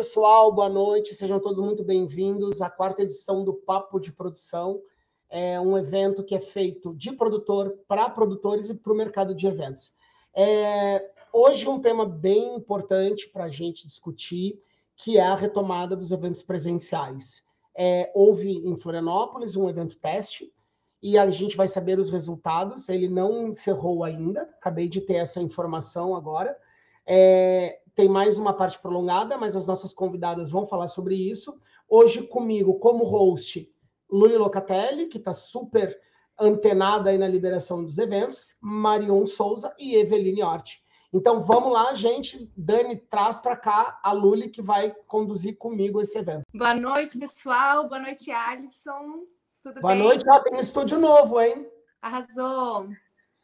pessoal, boa noite, sejam todos muito bem-vindos à quarta edição do Papo de Produção. É um evento que é feito de produtor para produtores e para o mercado de eventos. É, hoje, um tema bem importante para a gente discutir, que é a retomada dos eventos presenciais. É, houve em Florianópolis um evento teste, e a gente vai saber os resultados. Ele não encerrou ainda, acabei de ter essa informação agora. É, tem mais uma parte prolongada, mas as nossas convidadas vão falar sobre isso. Hoje, comigo, como host, Luli Locatelli, que está super antenada aí na liberação dos eventos, Marion Souza e Eveline Hort. Então vamos lá, gente. Dani, traz para cá a Luli que vai conduzir comigo esse evento. Boa noite, pessoal. Boa noite, Alisson. Tudo Boa bem? noite. Ó, tem estúdio novo, hein? Arrasou.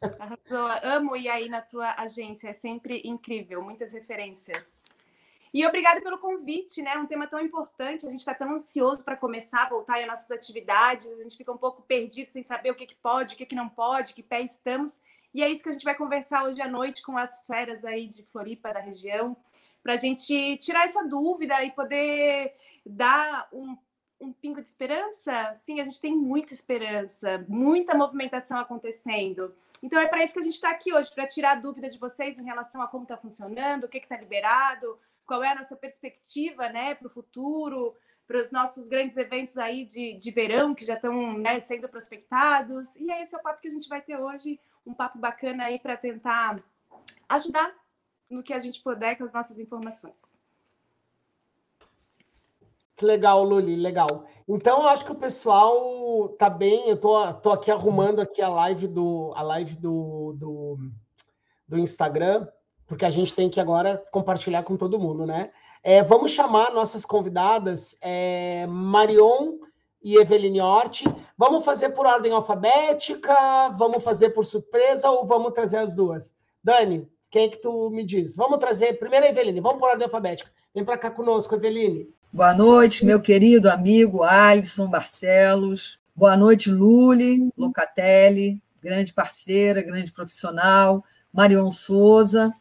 Arrasou. Amo ir aí na tua agência. É sempre incrível. Muitas referências. E obrigada pelo convite, né? Um tema tão importante. A gente está tão ansioso para começar voltar às nossas atividades. A gente fica um pouco perdido sem saber o que, que pode, o que, que não pode, que pé estamos. E é isso que a gente vai conversar hoje à noite com as feras aí de Floripa, da região, para a gente tirar essa dúvida e poder dar um um pingo de esperança? Sim, a gente tem muita esperança, muita movimentação acontecendo. Então é para isso que a gente está aqui hoje, para tirar a dúvida de vocês em relação a como está funcionando, o que está liberado, qual é a nossa perspectiva né, para o futuro, para os nossos grandes eventos aí de, de verão que já estão né, sendo prospectados. E é esse é o papo que a gente vai ter hoje, um papo bacana aí para tentar ajudar no que a gente puder com as nossas informações. Que legal, Luli, legal. Então, eu acho que o pessoal tá bem. Eu tô, tô aqui arrumando aqui a live do a live do, do, do Instagram, porque a gente tem que agora compartilhar com todo mundo, né? É, vamos chamar nossas convidadas, é, Marion e Eveline Hort. Vamos fazer por ordem alfabética? Vamos fazer por surpresa ou vamos trazer as duas? Dani, quem é que tu me diz? Vamos trazer primeiro a Eveline, vamos por ordem alfabética. Vem para cá conosco, Eveline. Boa noite, meu querido amigo Alisson Barcelos. Boa noite, Luli Locatelli, grande parceira, grande profissional. Marion Souza.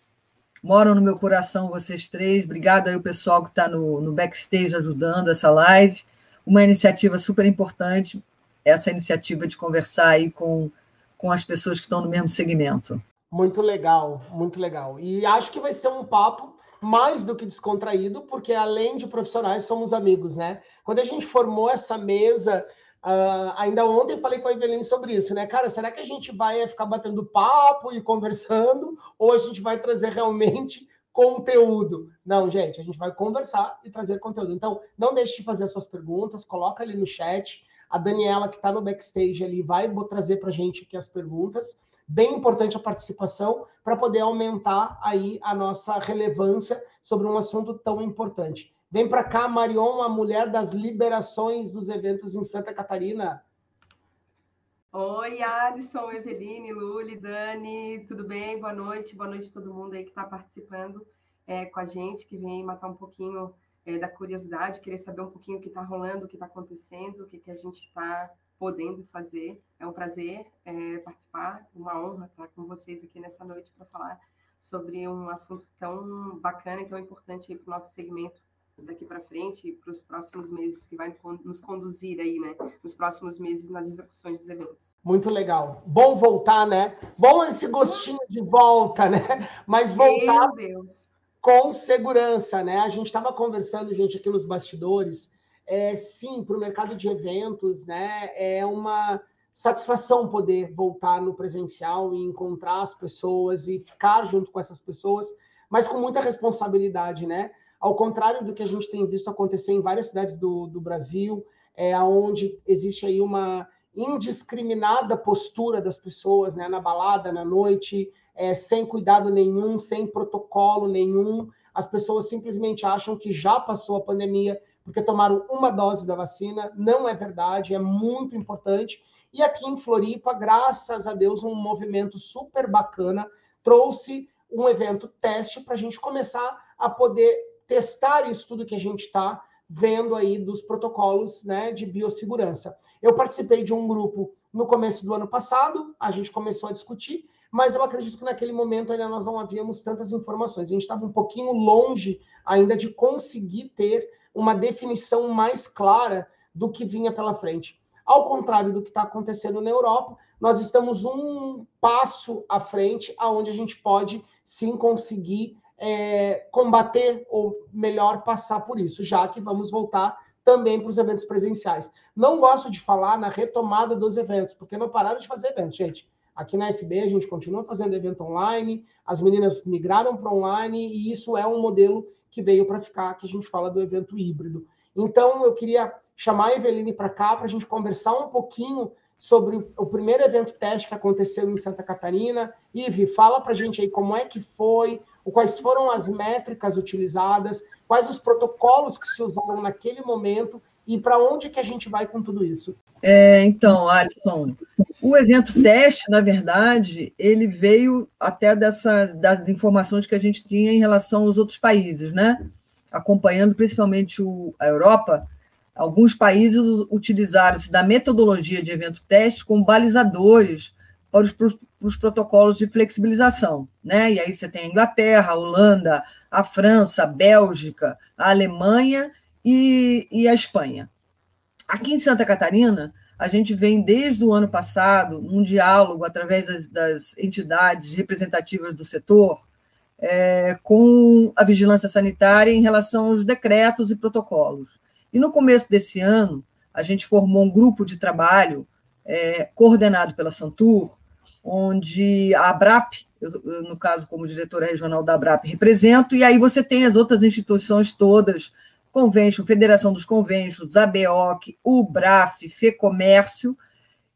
Moram no meu coração vocês três. Obrigado aí o pessoal que está no, no backstage ajudando essa live. Uma iniciativa super importante, essa iniciativa de conversar aí com, com as pessoas que estão no mesmo segmento. Muito legal, muito legal. E acho que vai ser um papo mais do que descontraído, porque além de profissionais, somos amigos, né? Quando a gente formou essa mesa, uh, ainda ontem falei com a Eveline sobre isso, né? Cara, será que a gente vai ficar batendo papo e conversando, ou a gente vai trazer realmente conteúdo? Não, gente, a gente vai conversar e trazer conteúdo. Então, não deixe de fazer suas perguntas, coloca ali no chat. A Daniela, que está no backstage ali, vai trazer para a gente aqui as perguntas bem importante a participação para poder aumentar aí a nossa relevância sobre um assunto tão importante. Vem para cá, Marion, a mulher das liberações dos eventos em Santa Catarina. Oi, Alisson, Eveline, Luli, Dani, tudo bem? Boa noite, boa noite a todo mundo aí que está participando é, com a gente, que vem matar um pouquinho é, da curiosidade, querer saber um pouquinho o que está rolando, o que está acontecendo, o que, que a gente está podendo fazer. É um prazer é, participar, uma honra estar com vocês aqui nessa noite para falar sobre um assunto tão bacana e tão importante para o nosso segmento daqui para frente e para os próximos meses que vai nos conduzir aí, né? Nos próximos meses nas execuções dos eventos. Muito legal. Bom voltar, né? Bom esse gostinho de volta, né? Mas voltar com segurança, né? A gente estava conversando, gente, aqui nos bastidores é, sim, para o mercado de eventos, né, é uma satisfação poder voltar no presencial e encontrar as pessoas e ficar junto com essas pessoas, mas com muita responsabilidade, né? Ao contrário do que a gente tem visto acontecer em várias cidades do, do Brasil, é, onde existe aí uma indiscriminada postura das pessoas, né, na balada, na noite, é, sem cuidado nenhum, sem protocolo nenhum, as pessoas simplesmente acham que já passou a pandemia, porque tomaram uma dose da vacina. Não é verdade, é muito importante. E aqui em Floripa, graças a Deus, um movimento super bacana trouxe um evento teste para a gente começar a poder testar isso tudo que a gente está vendo aí dos protocolos né, de biossegurança. Eu participei de um grupo no começo do ano passado, a gente começou a discutir, mas eu acredito que naquele momento ainda nós não havíamos tantas informações. A gente estava um pouquinho longe ainda de conseguir ter uma definição mais clara do que vinha pela frente. Ao contrário do que está acontecendo na Europa, nós estamos um passo à frente, aonde a gente pode sim conseguir é, combater ou melhor passar por isso, já que vamos voltar também para os eventos presenciais. Não gosto de falar na retomada dos eventos, porque não pararam de fazer eventos, gente. Aqui na SB a gente continua fazendo evento online, as meninas migraram para online e isso é um modelo que veio para ficar, que a gente fala do evento híbrido. Então eu queria chamar a Eveline para cá para a gente conversar um pouquinho sobre o primeiro evento teste que aconteceu em Santa Catarina. Ive, fala para a gente aí como é que foi, quais foram as métricas utilizadas, quais os protocolos que se usaram naquele momento e para onde que a gente vai com tudo isso. É, então, Alisson, o evento teste, na verdade, ele veio até dessa, das informações que a gente tinha em relação aos outros países, né? Acompanhando principalmente o, a Europa, alguns países utilizaram-se da metodologia de evento teste como balizadores para os, para os protocolos de flexibilização, né? E aí você tem a Inglaterra, a Holanda, a França, a Bélgica, a Alemanha e, e a Espanha. Aqui em Santa Catarina, a gente vem desde o ano passado num diálogo através das, das entidades representativas do setor é, com a vigilância sanitária em relação aos decretos e protocolos. E no começo desse ano, a gente formou um grupo de trabalho é, coordenado pela Santur, onde a ABRAP, eu, no caso, como diretora regional da ABRAP, represento, e aí você tem as outras instituições todas, Convention, Federação dos Conventions, ABOC, UBRAF, FEComércio,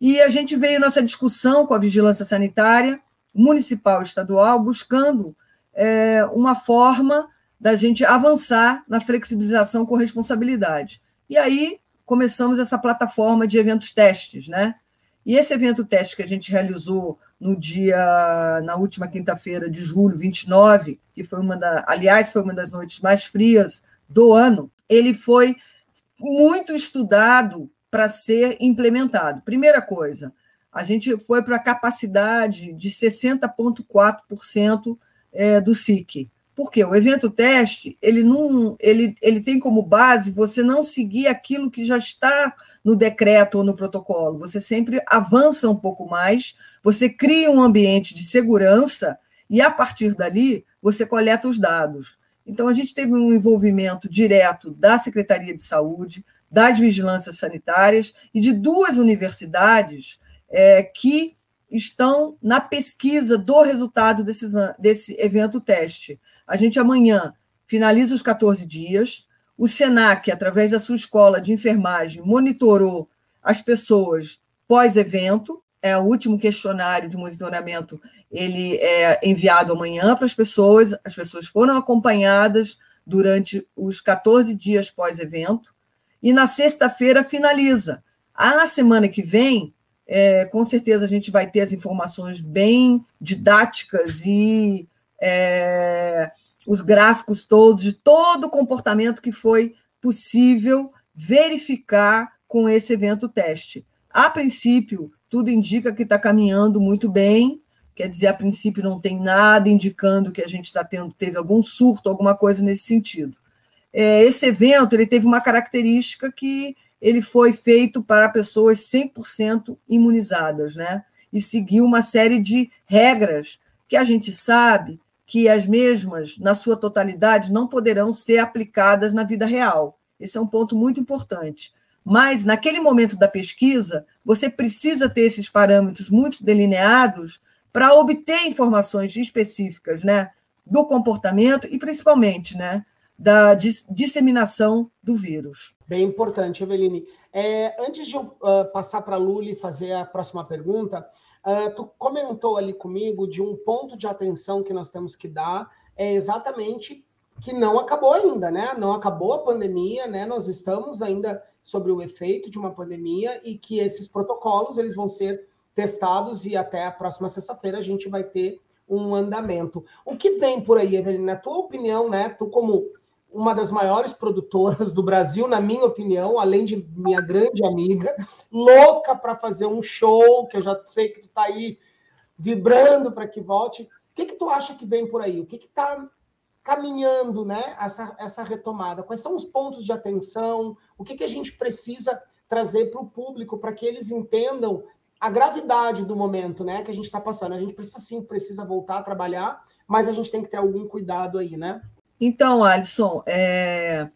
e a gente veio nessa discussão com a vigilância sanitária municipal e estadual, buscando é, uma forma da gente avançar na flexibilização com responsabilidade. E aí começamos essa plataforma de eventos testes, né? E esse evento teste que a gente realizou no dia, na última quinta-feira de julho, 29, que foi uma da, aliás, foi uma das noites mais frias do ano, ele foi muito estudado para ser implementado. Primeira coisa, a gente foi para a capacidade de 60,4% é, do SIC. Porque o evento teste, ele não, ele, ele tem como base você não seguir aquilo que já está no decreto ou no protocolo. Você sempre avança um pouco mais, você cria um ambiente de segurança e, a partir dali, você coleta os dados. Então, a gente teve um envolvimento direto da Secretaria de Saúde, das vigilâncias sanitárias e de duas universidades é, que estão na pesquisa do resultado desses, desse evento teste. A gente amanhã finaliza os 14 dias, o SENAC, através da sua escola de enfermagem, monitorou as pessoas pós-evento. É o último questionário de monitoramento, ele é enviado amanhã para as pessoas. As pessoas foram acompanhadas durante os 14 dias pós-evento. E na sexta-feira finaliza. Ah, na semana que vem, é, com certeza a gente vai ter as informações bem didáticas e é, os gráficos todos de todo o comportamento que foi possível verificar com esse evento teste. A princípio, tudo indica que está caminhando muito bem, quer dizer, a princípio não tem nada indicando que a gente está tendo, teve algum surto, alguma coisa nesse sentido. É, esse evento ele teve uma característica que ele foi feito para pessoas 100% imunizadas, né? E seguiu uma série de regras que a gente sabe que as mesmas, na sua totalidade, não poderão ser aplicadas na vida real. Esse é um ponto muito importante. Mas, naquele momento da pesquisa, você precisa ter esses parâmetros muito delineados para obter informações específicas né, do comportamento e, principalmente, né, da disseminação do vírus. Bem importante, Eveline. É, antes de eu uh, passar para a Luli fazer a próxima pergunta, Uh, tu comentou ali comigo de um ponto de atenção que nós temos que dar, é exatamente que não acabou ainda, né? Não acabou a pandemia, né? Nós estamos ainda sobre o efeito de uma pandemia e que esses protocolos eles vão ser testados e até a próxima sexta-feira a gente vai ter um andamento. O que vem por aí, Evelina? Na tua opinião, né? Tu como uma das maiores produtoras do Brasil, na minha opinião, além de minha grande amiga, louca para fazer um show, que eu já sei que tu está aí vibrando para que volte. O que, que tu acha que vem por aí? O que está caminhando né, essa, essa retomada? Quais são os pontos de atenção? O que, que a gente precisa trazer para o público para que eles entendam a gravidade do momento né, que a gente está passando? A gente precisa sim, precisa voltar a trabalhar, mas a gente tem que ter algum cuidado aí, né? Então, Alisson, é,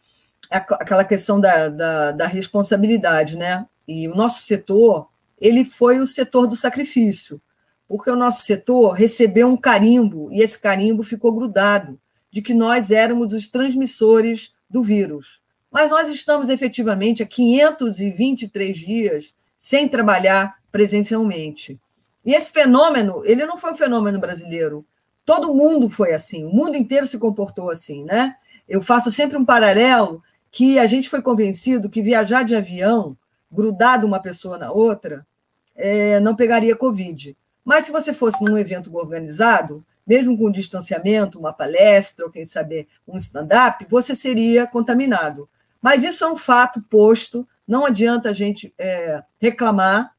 é aquela questão da, da, da responsabilidade, né? E o nosso setor, ele foi o setor do sacrifício, porque o nosso setor recebeu um carimbo e esse carimbo ficou grudado de que nós éramos os transmissores do vírus. Mas nós estamos efetivamente há 523 dias sem trabalhar presencialmente. E esse fenômeno, ele não foi um fenômeno brasileiro. Todo mundo foi assim, o mundo inteiro se comportou assim, né? Eu faço sempre um paralelo que a gente foi convencido que viajar de avião, grudado uma pessoa na outra, é, não pegaria Covid. Mas se você fosse num evento organizado, mesmo com distanciamento, uma palestra, ou quem sabe um stand-up, você seria contaminado. Mas isso é um fato posto, não adianta a gente é, reclamar,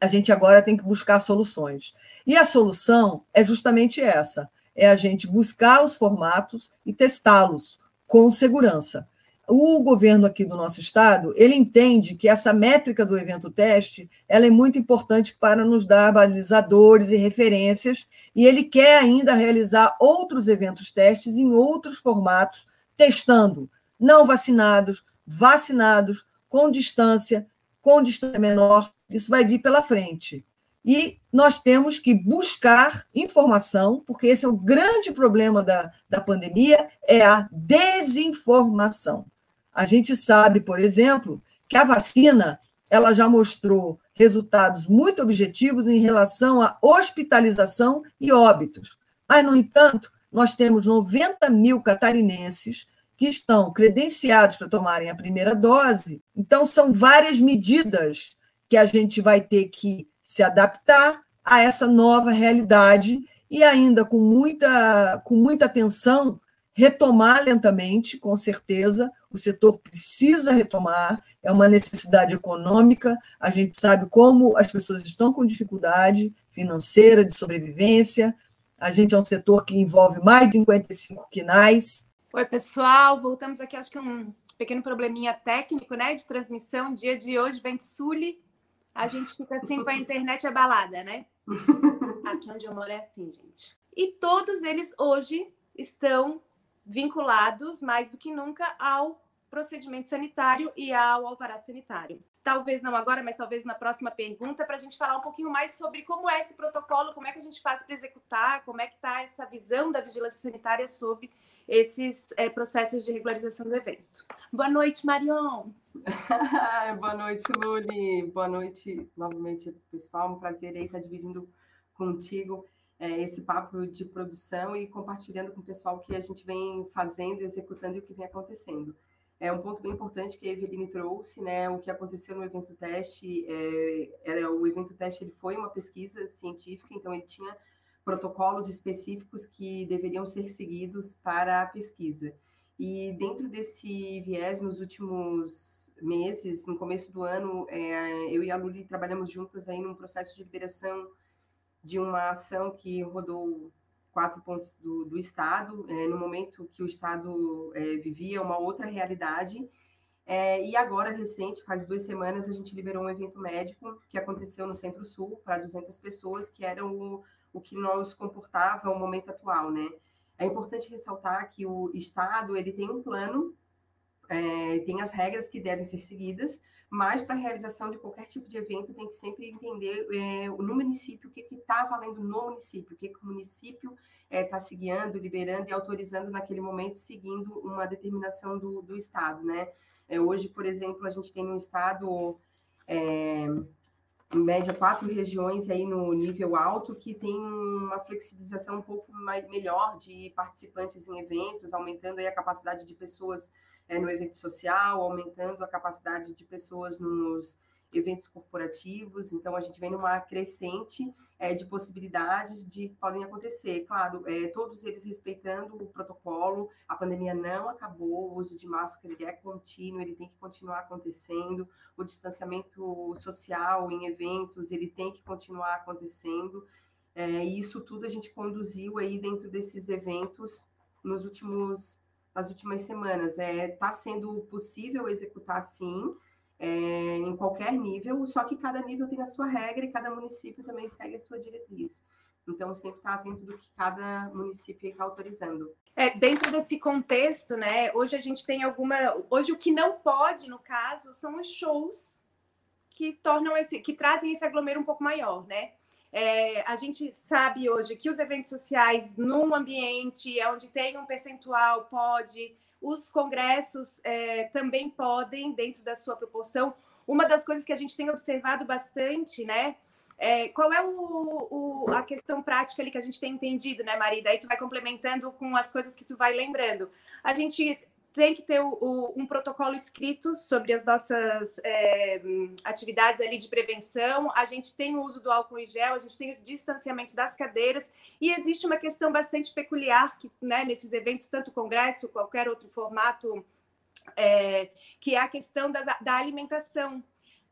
a gente agora tem que buscar soluções. E a solução é justamente essa: é a gente buscar os formatos e testá-los com segurança. O governo aqui do nosso estado, ele entende que essa métrica do evento teste, ela é muito importante para nos dar balizadores e referências, e ele quer ainda realizar outros eventos testes em outros formatos, testando não vacinados, vacinados, com distância, com distância menor, isso vai vir pela frente. E nós temos que buscar informação, porque esse é o grande problema da, da pandemia, é a desinformação. A gente sabe, por exemplo, que a vacina ela já mostrou resultados muito objetivos em relação à hospitalização e óbitos. Mas, no entanto, nós temos 90 mil catarinenses que estão credenciados para tomarem a primeira dose. Então, são várias medidas que a gente vai ter que se adaptar a essa nova realidade e ainda com muita, com muita atenção, retomar lentamente, com certeza, o setor precisa retomar, é uma necessidade econômica, a gente sabe como as pessoas estão com dificuldade financeira, de sobrevivência, a gente é um setor que envolve mais de 55 quinais. Oi, pessoal, voltamos aqui, acho que um pequeno probleminha técnico, né, de transmissão, dia de hoje, vem Sully, a gente fica assim com a internet abalada, né? Aqui onde eu moro é assim, gente. E todos eles hoje estão vinculados mais do que nunca ao procedimento sanitário e ao alvará sanitário. Talvez não agora, mas talvez na próxima pergunta, para a gente falar um pouquinho mais sobre como é esse protocolo, como é que a gente faz para executar, como é que está essa visão da vigilância sanitária sobre esses é, processos de regularização do evento. Boa noite, Marion. Boa noite, Luli. Boa noite novamente, pessoal. Um prazer aí estar dividindo contigo é, esse papo de produção e compartilhando com o pessoal o que a gente vem fazendo, executando e o que vem acontecendo. É um ponto bem importante que a Eveline trouxe, né? O que aconteceu no evento teste, é, era o evento teste ele foi uma pesquisa científica, então ele tinha protocolos específicos que deveriam ser seguidos para a pesquisa. E dentro desse viés, nos últimos meses, no começo do ano, é, eu e a Luli trabalhamos juntas aí num processo de liberação de uma ação que rodou quatro pontos do, do Estado, é, no momento que o Estado é, vivia uma outra realidade. É, e agora, recente, faz duas semanas, a gente liberou um evento médico que aconteceu no Centro-Sul para 200 pessoas, que eram o o que nos comportava o momento atual, né? É importante ressaltar que o Estado ele tem um plano, é, tem as regras que devem ser seguidas, mas para a realização de qualquer tipo de evento tem que sempre entender é, no município o que está valendo no município, o que, que o município está é, se guiando, liberando e autorizando naquele momento, seguindo uma determinação do, do Estado, né? É, hoje, por exemplo, a gente tem no Estado é, em média, quatro regiões aí no nível alto que tem uma flexibilização um pouco mais, melhor de participantes em eventos, aumentando aí a capacidade de pessoas é, no evento social, aumentando a capacidade de pessoas nos eventos corporativos. Então, a gente vem numa crescente é, de possibilidades de que podem acontecer. Claro, é, todos eles respeitando o protocolo, a pandemia não acabou, o uso de máscara é contínuo, ele tem que continuar acontecendo, o distanciamento social em eventos, ele tem que continuar acontecendo. É, e isso tudo a gente conduziu aí dentro desses eventos nos últimos, nas últimas semanas. Está é, sendo possível executar sim, é, em qualquer nível, só que cada nível tem a sua regra e cada município também segue a sua diretriz. Então, sempre está atento do que cada município está autorizando. É, dentro desse contexto, né? Hoje a gente tem alguma. Hoje o que não pode, no caso, são os shows que tornam esse, que trazem esse aglomero um pouco maior, né? É, a gente sabe hoje que os eventos sociais num ambiente onde tem um percentual pode, os congressos é, também podem, dentro da sua proporção. Uma das coisas que a gente tem observado bastante, né? É, qual é o, o, a questão prática ali que a gente tem entendido, né, Maria? Daí tu vai complementando com as coisas que tu vai lembrando. A gente tem que ter o, o, um protocolo escrito sobre as nossas é, atividades ali de prevenção. A gente tem o uso do álcool em gel, a gente tem o distanciamento das cadeiras e existe uma questão bastante peculiar que, né, nesses eventos, tanto congresso, qualquer outro formato, é, que é a questão das, da alimentação.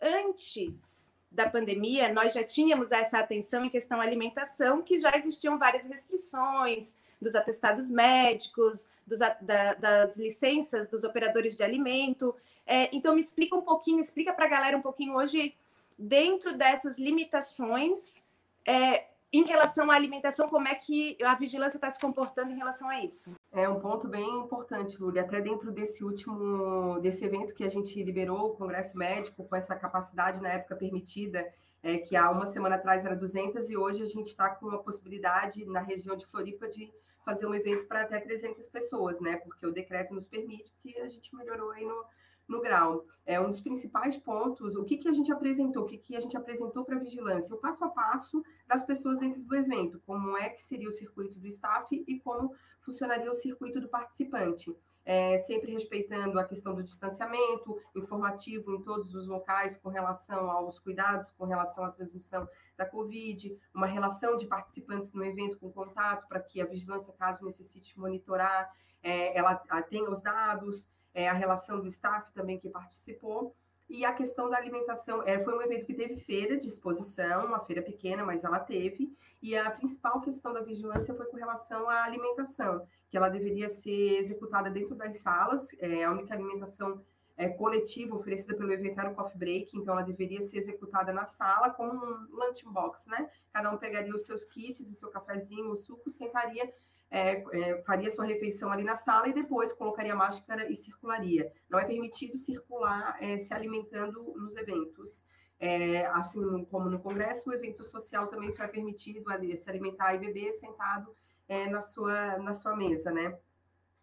Antes da pandemia, nós já tínhamos essa atenção em questão alimentação, que já existiam várias restrições, dos atestados médicos, dos, da, das licenças dos operadores de alimento. É, então, me explica um pouquinho, explica para a galera um pouquinho hoje, dentro dessas limitações, é, em relação à alimentação, como é que a vigilância está se comportando em relação a isso? É um ponto bem importante, Lúlia. Até dentro desse último, desse evento que a gente liberou, o Congresso Médico, com essa capacidade na época permitida, é, que há uma semana atrás era 200 e hoje a gente está com a possibilidade na região de Floripa de fazer um evento para até 300 pessoas, né? Porque o decreto nos permite que a gente melhorou aí no, no grau. É um dos principais pontos. O que, que a gente apresentou? O que, que a gente apresentou para a vigilância? O passo a passo das pessoas dentro do evento. Como é que seria o circuito do staff e como funcionaria o circuito do participante é, sempre respeitando a questão do distanciamento, informativo em todos os locais com relação aos cuidados, com relação à transmissão da Covid, uma relação de participantes no evento com contato, para que a vigilância, caso necessite monitorar, é, ela tenha os dados, é, a relação do staff também que participou. E a questão da alimentação, é, foi um evento que teve feira de exposição, uma feira pequena, mas ela teve, e a principal questão da vigilância foi com relação à alimentação que ela deveria ser executada dentro das salas. É a única alimentação é, coletiva oferecida pelo evento era o coffee break, então ela deveria ser executada na sala com um lunch box, né? Cada um pegaria os seus kits, o seu cafezinho, o suco, sentaria, é, é, faria sua refeição ali na sala e depois colocaria máscara e circularia. Não é permitido circular é, se alimentando nos eventos. É, assim como no congresso, o evento social também só é permitido ali, se alimentar e beber sentado é, na, sua, na sua mesa, né?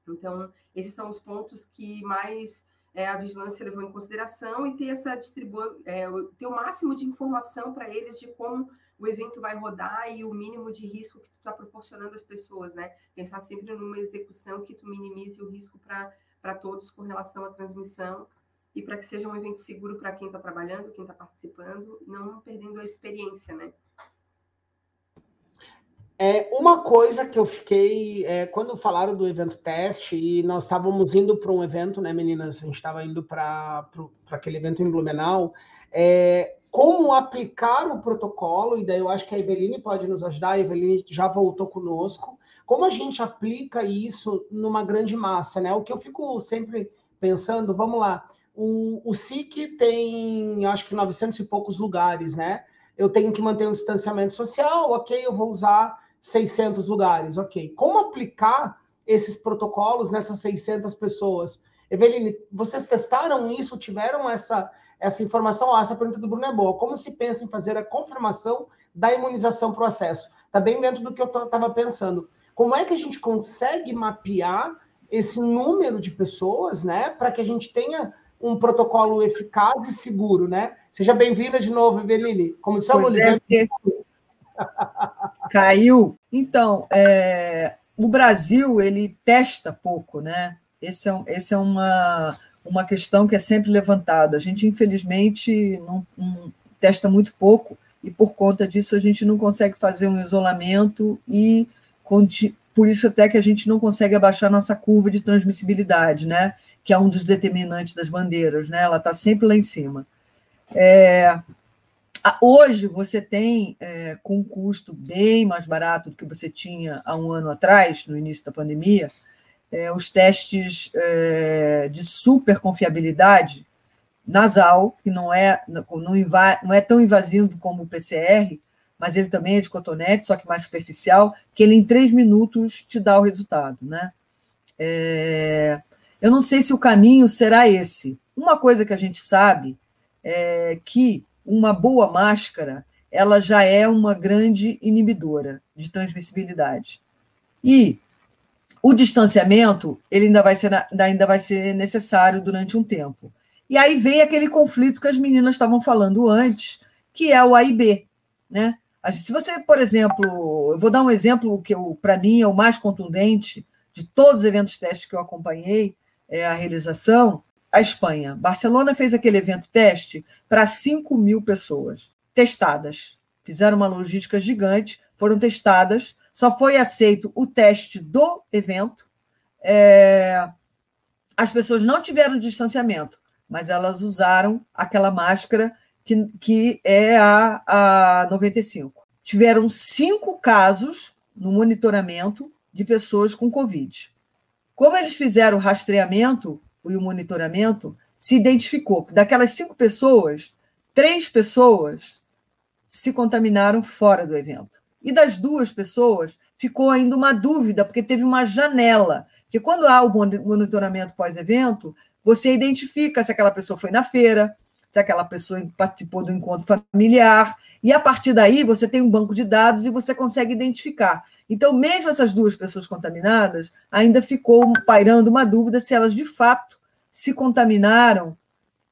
Então, esses são os pontos que mais é, a vigilância levou em consideração e ter essa distribu é, ter o máximo de informação para eles de como o evento vai rodar e o mínimo de risco que tu está proporcionando às pessoas, né? Pensar sempre numa execução que tu minimize o risco para todos com relação à transmissão e para que seja um evento seguro para quem está trabalhando, quem está participando, não perdendo a experiência, né? É, uma coisa que eu fiquei, é, quando falaram do evento teste, e nós estávamos indo para um evento, né, meninas? A gente estava indo para aquele evento em Blumenau, é, como aplicar o protocolo, e daí eu acho que a Eveline pode nos ajudar, a Eveline já voltou conosco, como a gente aplica isso numa grande massa, né? O que eu fico sempre pensando, vamos lá, o, o SIC tem, acho que 900 e poucos lugares, né? Eu tenho que manter um distanciamento social, ok, eu vou usar 600 lugares, ok. Como aplicar esses protocolos nessas 600 pessoas? Eveline, vocês testaram isso? Tiveram essa, essa informação? Ah, essa pergunta do Bruno é boa. Como se pensa em fazer a confirmação da imunização para o acesso? Está bem dentro do que eu estava pensando. Como é que a gente consegue mapear esse número de pessoas, né, para que a gente tenha um protocolo eficaz e seguro, né? Seja bem-vinda de novo, Eveline. Começamos pois é, Caiu. Então, é, o Brasil ele testa pouco, né? Esse é, esse é uma, uma questão que é sempre levantada. A gente, infelizmente, não, não testa muito pouco e por conta disso a gente não consegue fazer um isolamento e por isso até que a gente não consegue abaixar nossa curva de transmissibilidade, né? Que é um dos determinantes das bandeiras, né? Ela está sempre lá em cima. É, Hoje você tem, é, com um custo bem mais barato do que você tinha há um ano atrás, no início da pandemia, é, os testes é, de super confiabilidade nasal, que não é, não, não é tão invasivo como o PCR, mas ele também é de cotonete, só que mais superficial, que ele em três minutos te dá o resultado. Né? É, eu não sei se o caminho será esse. Uma coisa que a gente sabe é que uma boa máscara ela já é uma grande inibidora de transmissibilidade. E o distanciamento ele ainda vai ser, ainda vai ser necessário durante um tempo. E aí vem aquele conflito que as meninas estavam falando antes, que é o A e B. Né? Se você, por exemplo, eu vou dar um exemplo que para mim é o mais contundente de todos os eventos testes que eu acompanhei, é a realização, a Espanha. Barcelona fez aquele evento teste para 5 mil pessoas testadas. Fizeram uma logística gigante, foram testadas só foi aceito o teste do evento. É, as pessoas não tiveram distanciamento, mas elas usaram aquela máscara que, que é a, a 95. Tiveram cinco casos no monitoramento de pessoas com Covid. Como eles fizeram rastreamento e o monitoramento, se identificou que daquelas cinco pessoas, três pessoas se contaminaram fora do evento. E das duas pessoas, ficou ainda uma dúvida, porque teve uma janela. Porque quando há o monitoramento pós-evento, você identifica se aquela pessoa foi na feira, se aquela pessoa participou do encontro familiar, e a partir daí você tem um banco de dados e você consegue identificar. Então, mesmo essas duas pessoas contaminadas, ainda ficou pairando uma dúvida se elas de fato se contaminaram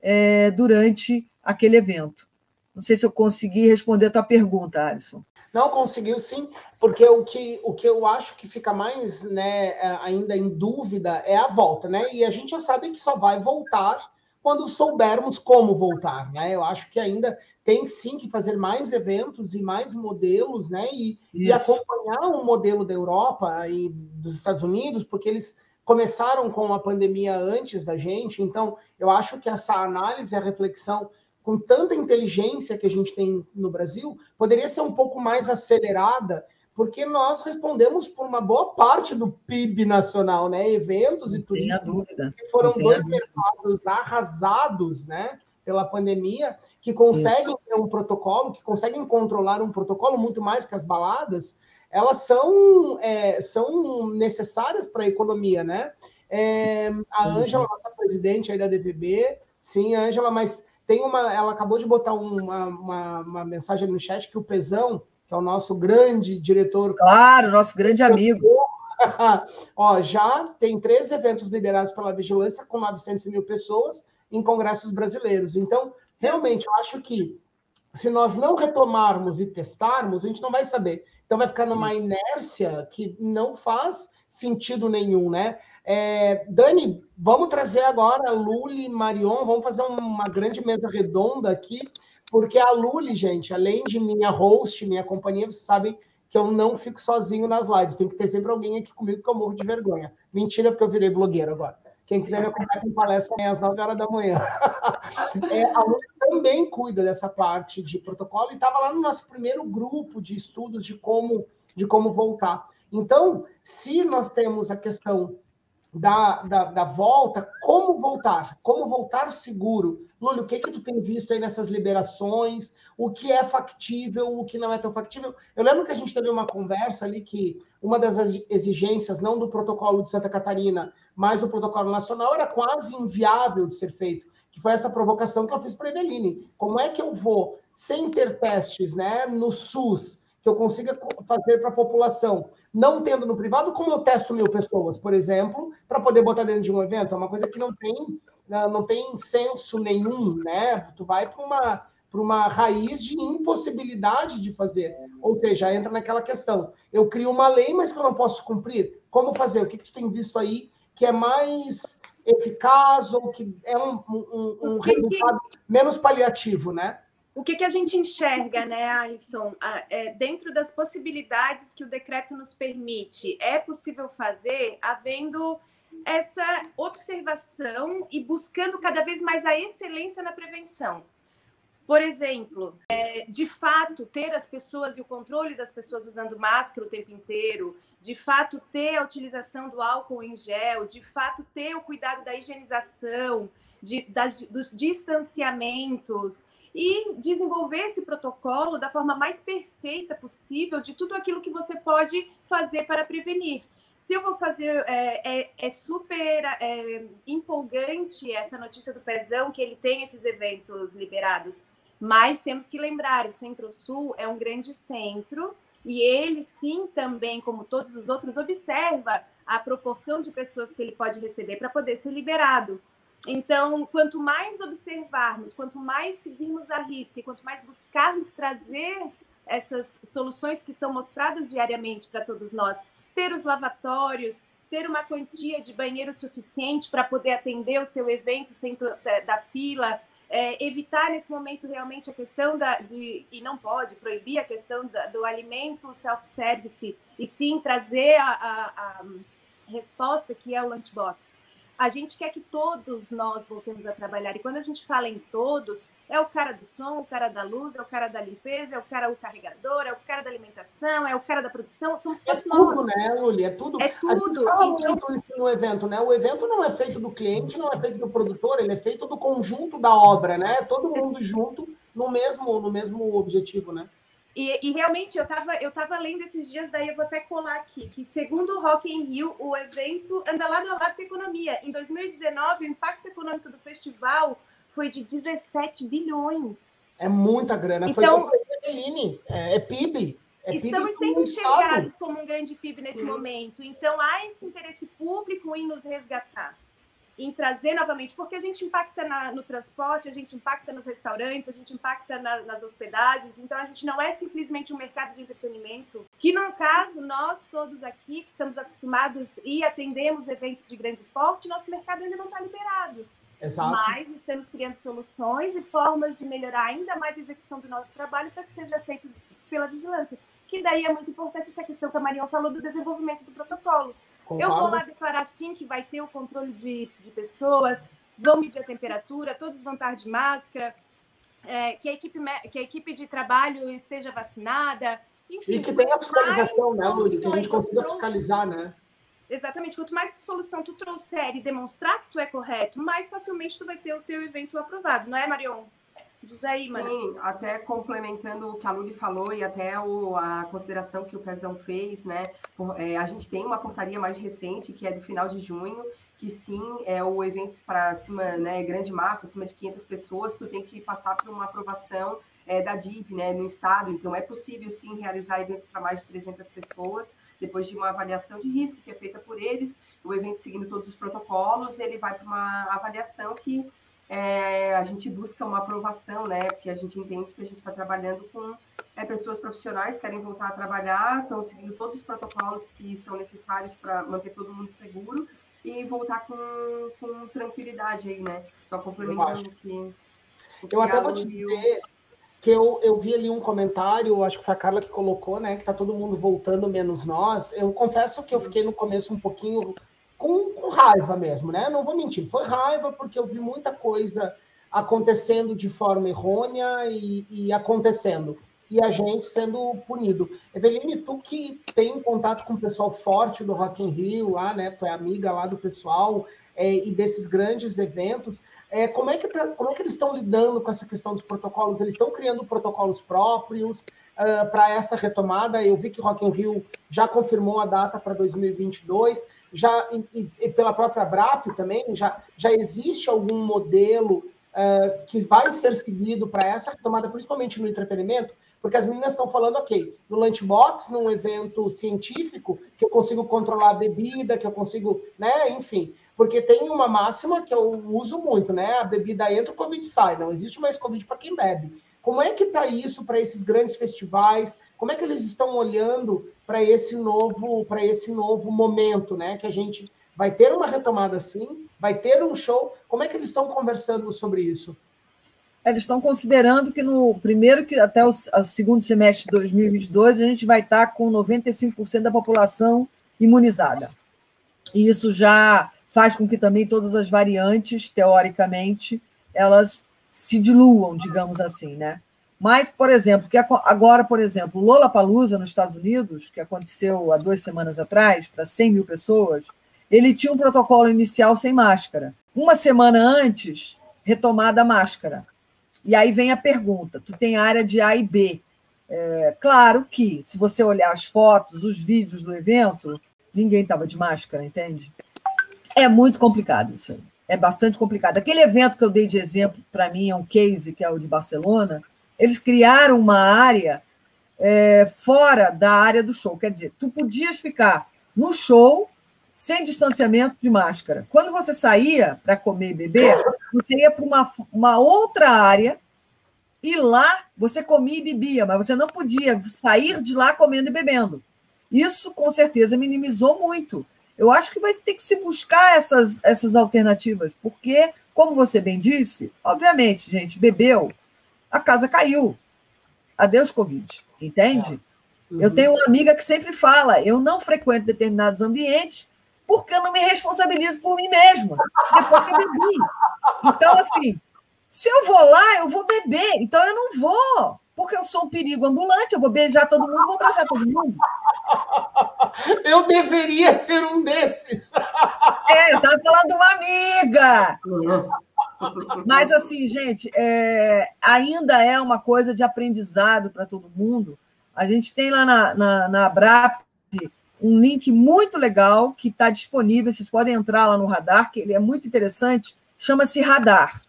é, durante aquele evento. Não sei se eu consegui responder a tua pergunta, Alisson. Não conseguiu sim, porque o que, o que eu acho que fica mais né, é, ainda em dúvida é a volta, né? E a gente já sabe que só vai voltar quando soubermos como voltar, né? Eu acho que ainda tem sim que fazer mais eventos e mais modelos, né? E, e acompanhar o modelo da Europa e dos Estados Unidos, porque eles começaram com a pandemia antes da gente. Então, eu acho que essa análise, a reflexão com tanta inteligência que a gente tem no Brasil, poderia ser um pouco mais acelerada, porque nós respondemos por uma boa parte do PIB nacional, né? Eventos e turismo, que foram dois mercados arrasados, né? Pela pandemia, que conseguem Isso. ter um protocolo, que conseguem controlar um protocolo muito mais que as baladas, elas são, é, são necessárias para a economia, né? É, a Ângela, nossa presidente aí da DVB, sim, Ângela, mas tem uma, ela acabou de botar uma, uma, uma mensagem no chat que o Pezão, que é o nosso grande diretor. Claro, nosso grande amigo. Ó, já tem três eventos liberados pela vigilância com 900 mil pessoas em congressos brasileiros. Então, realmente, eu acho que se nós não retomarmos e testarmos, a gente não vai saber. Então, vai ficar numa inércia que não faz sentido nenhum, né? É, Dani, vamos trazer agora a Luli Marion, vamos fazer uma grande mesa redonda aqui, porque a Luli, gente, além de minha host, minha companhia, vocês sabem que eu não fico sozinho nas lives, tem que ter sempre alguém aqui comigo que eu morro de vergonha. Mentira, porque eu virei blogueiro agora. Quem quiser me acompanhar com palestra amanhã às 9 horas da manhã. É, a Luli também cuida dessa parte de protocolo e estava lá no nosso primeiro grupo de estudos de como, de como voltar. Então, se nós temos a questão da, da, da, volta, como voltar? Como voltar seguro? Lúlio, o que, que tu tem visto aí nessas liberações? O que é factível, o que não é tão factível? Eu lembro que a gente teve uma conversa ali que uma das exigências, não do protocolo de Santa Catarina, mas do protocolo nacional, era quase inviável de ser feito, que foi essa provocação que eu fiz para a Eveline. Como é que eu vou, sem ter testes né, no SUS, que eu consiga fazer para a população, não tendo no privado, como eu testo mil pessoas, por exemplo, para poder botar dentro de um evento? É uma coisa que não tem, não tem senso nenhum, né? Tu vai para uma, para uma raiz de impossibilidade de fazer. Ou seja, entra naquela questão. Eu crio uma lei, mas que eu não posso cumprir. Como fazer? O que, que tu tem visto aí que é mais eficaz ou que é um, um, um resultado menos paliativo, né? o que, que a gente enxerga, né, Alisson, é, dentro das possibilidades que o decreto nos permite, é possível fazer havendo essa observação e buscando cada vez mais a excelência na prevenção. Por exemplo, é, de fato, ter as pessoas e o controle das pessoas usando máscara o tempo inteiro, de fato, ter a utilização do álcool em gel, de fato, ter o cuidado da higienização, de, das, dos distanciamentos e desenvolver esse protocolo da forma mais perfeita possível de tudo aquilo que você pode fazer para prevenir. Se eu vou fazer, é, é, é super é, empolgante essa notícia do Pezão, que ele tem esses eventos liberados, mas temos que lembrar, o Centro-Sul é um grande centro, e ele sim também, como todos os outros, observa a proporção de pessoas que ele pode receber para poder ser liberado. Então, quanto mais observarmos, quanto mais seguirmos a risca, e quanto mais buscarmos trazer essas soluções que são mostradas diariamente para todos nós, ter os lavatórios, ter uma quantia de banheiro suficiente para poder atender o seu evento sem da, fila, é, evitar nesse momento realmente a questão da, de, e não pode proibir a questão da, do alimento self-service, e sim trazer a, a, a resposta que é o lunchbox a gente quer que todos nós voltemos a trabalhar. E quando a gente fala em todos, é o cara do som, o cara da luz, é o cara da limpeza, é o cara o carregador, é o cara da alimentação, é o cara da produção, somos é todos é tudo, nós. né, Luli? É tudo. É tudo. Fala então... muito isso no evento, né? O evento não é feito do cliente, não é feito do produtor, ele é feito do conjunto da obra, né? Todo mundo junto no mesmo, no mesmo objetivo, né? E, e, realmente eu estava eu tava lendo esses dias, daí eu vou até colar aqui, que segundo o Rock in Rio, o evento anda lado a lado com a economia. Em 2019, o impacto econômico do festival foi de 17 bilhões. É muita grana. Então, foi é, é PIB. É estamos sendo enxergados como um grande PIB nesse Sim. momento. Então, há esse interesse público em nos resgatar em trazer novamente, porque a gente impacta na, no transporte, a gente impacta nos restaurantes, a gente impacta na, nas hospedagens, então a gente não é simplesmente um mercado de entretenimento, que no caso, nós todos aqui que estamos acostumados e atendemos eventos de grande porte, nosso mercado ainda não está liberado. Exato. Mas estamos criando soluções e formas de melhorar ainda mais a execução do nosso trabalho para que seja aceito pela vigilância. Que daí é muito importante essa questão que a Marion falou do desenvolvimento do protocolo Concordo. Eu vou lá declarar sim que vai ter o controle de, de pessoas, vão medir a temperatura, todos vão estar de máscara, é, que, a equipe, que a equipe de trabalho esteja vacinada. Enfim, e que tenha fiscalização, né, Luri? Que a gente consiga fiscalizar, né? Exatamente. Quanto mais solução tu trouxer e demonstrar que tu é correto, mais facilmente tu vai ter o teu evento aprovado, não é, Marion? Diz aí, Mari. Sim, até complementando o que a Luli falou e até o, a consideração que o Pezão fez, né? Por, é, a gente tem uma portaria mais recente, que é do final de junho, que sim, é o eventos para cima, né, grande massa, acima de 500 pessoas, tu tem que passar por uma aprovação é, da DIV, né, no estado. Então, é possível, sim, realizar eventos para mais de 300 pessoas, depois de uma avaliação de risco que é feita por eles, o evento seguindo todos os protocolos, ele vai para uma avaliação que é, a gente busca uma aprovação, né? Porque a gente entende que a gente está trabalhando com é, pessoas profissionais que querem voltar a trabalhar, estão seguindo todos os protocolos que são necessários para manter todo mundo seguro e voltar com, com tranquilidade aí, né? Só complementando que. Que eu até vou te dizer que eu, eu vi ali um comentário, acho que foi a Carla que colocou, né? Que tá todo mundo voltando, menos nós. Eu confesso que eu fiquei no começo um pouquinho com, com raiva mesmo, né? Não vou mentir, foi raiva porque eu vi muita coisa acontecendo de forma errônea e, e, acontecendo. E a gente sendo punido. Eveline, tu que tem contato com o pessoal forte do Rock in Rio, lá, né? Tu é amiga lá do pessoal é, e desses grandes eventos. É, como, é que tá, como é que eles estão lidando com essa questão dos protocolos? Eles estão criando protocolos próprios uh, ah, para essa retomada? Eu vi que Rock in Rio já confirmou a data para 2022 já e, e, pela própria BRAP também, já, já existe algum modelo uh, que vai ser seguido para essa retomada, principalmente no entretenimento? Porque as meninas estão falando, ok, no lunchbox, num evento científico, que eu consigo controlar a bebida, que eu consigo, né, enfim. Porque tem uma máxima que eu uso muito, né? A bebida entra, o Covid sai. Não existe mais Covid para quem bebe. Como é que está isso para esses grandes festivais? Como é que eles estão olhando para esse novo para esse novo momento, né? Que a gente vai ter uma retomada sim, vai ter um show. Como é que eles estão conversando sobre isso? Eles estão considerando que no primeiro que até o, o segundo semestre de 2022 a gente vai estar com 95% da população imunizada. E isso já faz com que também todas as variantes, teoricamente, elas se diluam, digamos assim, né? Mas, por exemplo, que agora, por exemplo, Lola Palusa nos Estados Unidos, que aconteceu há duas semanas atrás, para 100 mil pessoas, ele tinha um protocolo inicial sem máscara. Uma semana antes, retomada a máscara. E aí vem a pergunta: tu tem área de A e B. É, claro que, se você olhar as fotos, os vídeos do evento, ninguém estava de máscara, entende? É muito complicado isso aí. É bastante complicado. Aquele evento que eu dei de exemplo, para mim, é um case, que é o de Barcelona. Eles criaram uma área é, fora da área do show. Quer dizer, tu podias ficar no show sem distanciamento de máscara. Quando você saía para comer e beber, você ia para uma, uma outra área e lá você comia e bebia, mas você não podia sair de lá comendo e bebendo. Isso, com certeza, minimizou muito. Eu acho que vai ter que se buscar essas, essas alternativas, porque, como você bem disse, obviamente, gente, bebeu, a casa caiu. Adeus, Covid, entende? Uhum. Eu tenho uma amiga que sempre fala: eu não frequento determinados ambientes porque eu não me responsabilizo por mim mesma, depois que eu bebi. Então, assim, se eu vou lá, eu vou beber, então eu não vou, porque eu sou um perigo ambulante, eu vou beijar todo mundo, vou abraçar todo mundo. Eu deveria ser um desses. É, eu estava falando de uma amiga. Mas, assim, gente, é, ainda é uma coisa de aprendizado para todo mundo. A gente tem lá na, na, na Abrap um link muito legal que está disponível. Vocês podem entrar lá no Radar, que ele é muito interessante. Chama-se Radar.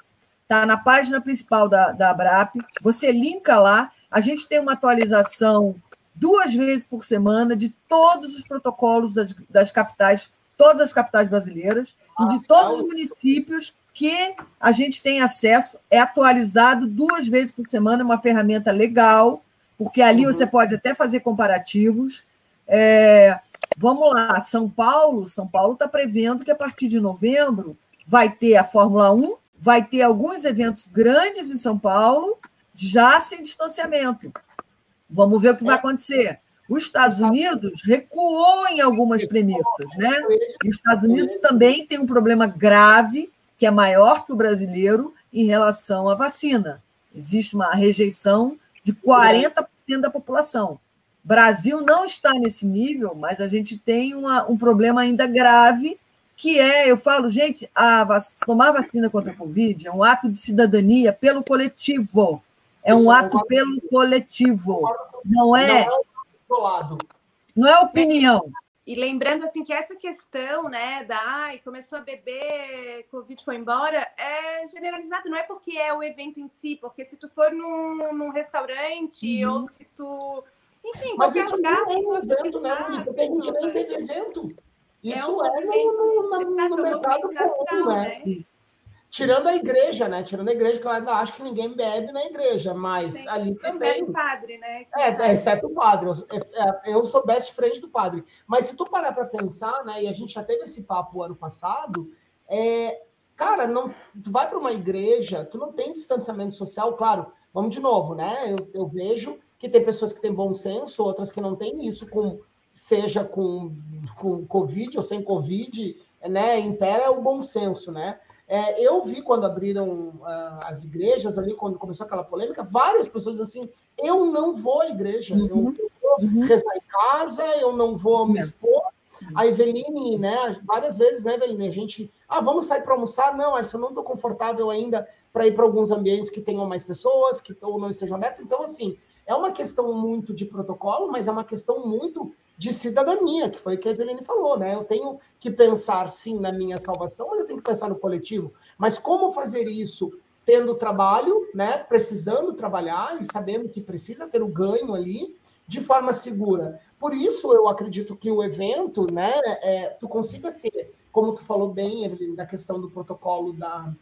Está na página principal da, da Abrap. Você linka lá. A gente tem uma atualização duas vezes por semana de todos os protocolos das, das capitais, todas as capitais brasileiras, e de todos os municípios que a gente tem acesso. É atualizado duas vezes por semana, é uma ferramenta legal, porque ali uhum. você pode até fazer comparativos. É, vamos lá, São Paulo, São Paulo está prevendo que a partir de novembro vai ter a Fórmula 1, vai ter alguns eventos grandes em São Paulo, já sem distanciamento. Vamos ver o que vai acontecer. Os Estados Unidos recuou em algumas premissas, né? E os Estados Unidos também tem um problema grave, que é maior que o brasileiro, em relação à vacina. Existe uma rejeição de 40% da população. Brasil não está nesse nível, mas a gente tem uma, um problema ainda grave, que é, eu falo, gente, a vac tomar vacina contra a Covid é um ato de cidadania pelo coletivo. É um ato pelo coletivo. Não é. Não é opinião. E lembrando assim que essa questão, né, da ai, começou a beber, Covid foi embora, é generalizado, não é porque é o evento em si, porque se tu for num, num restaurante uhum. ou se tu enfim, Mas isso lugar, não é um evento, né, Porque a gente nem teve evento. É isso é, um é no, no, no, no mercado comum, né? né? Tirando a igreja, né? Tirando a igreja, que eu ainda acho que ninguém bebe na igreja, mas Sim, ali também. Exceto o padre, né? É, é, exceto o padre. Eu, eu sou best friend do padre. Mas se tu parar para pensar, né? E a gente já teve esse papo ano passado, é, cara, não, tu vai para uma igreja, tu não tem distanciamento social, claro. Vamos de novo, né? Eu, eu vejo que tem pessoas que têm bom senso, outras que não têm isso, com, seja com, com Covid ou sem Covid, né? Impera o bom senso, né? É, eu vi quando abriram uh, as igrejas ali, quando começou aquela polêmica, várias pessoas assim, eu não vou à igreja, uhum. eu vou uhum. rezar em casa, eu não vou Sim. me expor. Sim. A Eveline, né, várias vezes, né, Eveline, a gente, ah, vamos sair para almoçar? Não, eu não estou confortável ainda para ir para alguns ambientes que tenham mais pessoas, que ou não estejam abertos. Então, assim, é uma questão muito de protocolo, mas é uma questão muito de cidadania, que foi o que a Eveline falou, né? Eu tenho que pensar, sim, na minha salvação, mas eu tenho que pensar no coletivo. Mas como fazer isso tendo trabalho, né? Precisando trabalhar e sabendo que precisa ter o ganho ali de forma segura. Por isso, eu acredito que o evento, né? É, tu consiga ter, como tu falou bem, Eveline, da questão do protocolo da,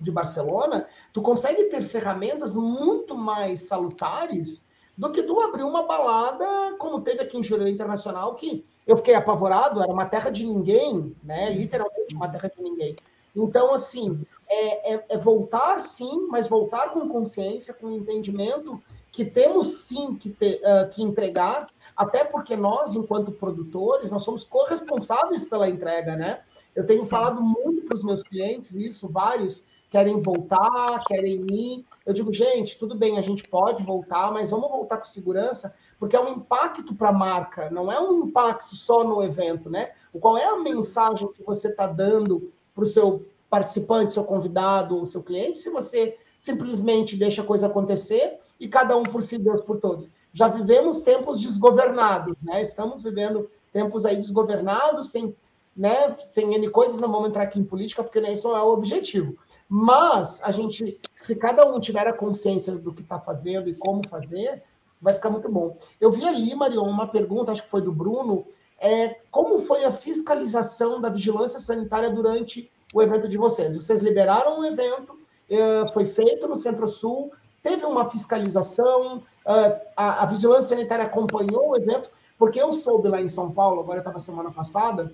de Barcelona, tu consegue ter ferramentas muito mais salutares do que tu abrir uma balada como teve aqui em Jurerê Internacional, que eu fiquei apavorado, era uma terra de ninguém, né? Literalmente uma terra de ninguém. Então, assim, é, é, é voltar sim, mas voltar com consciência, com entendimento que temos sim que, ter, uh, que entregar, até porque nós, enquanto produtores, nós somos corresponsáveis pela entrega, né? Eu tenho sim. falado muito para os meus clientes isso, vários, querem voltar, querem ir. Eu digo, gente, tudo bem, a gente pode voltar, mas vamos voltar com segurança, porque é um impacto para a marca, não é um impacto só no evento, né? Qual é a mensagem que você está dando para o seu participante, seu convidado, seu cliente, se você simplesmente deixa a coisa acontecer e cada um por si, Deus por todos. Já vivemos tempos desgovernados, né? Estamos vivendo tempos aí desgovernados, sem, né, sem N coisas, não vamos entrar aqui em política, porque né, isso não é o objetivo. Mas a gente, se cada um tiver a consciência do que está fazendo e como fazer, vai ficar muito bom. Eu vi ali, Marion, uma pergunta, acho que foi do Bruno, é, como foi a fiscalização da vigilância sanitária durante o evento de vocês? Vocês liberaram o evento, é, foi feito no Centro-Sul, teve uma fiscalização, é, a, a vigilância sanitária acompanhou o evento, porque eu soube lá em São Paulo, agora estava semana passada,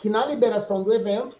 que na liberação do evento,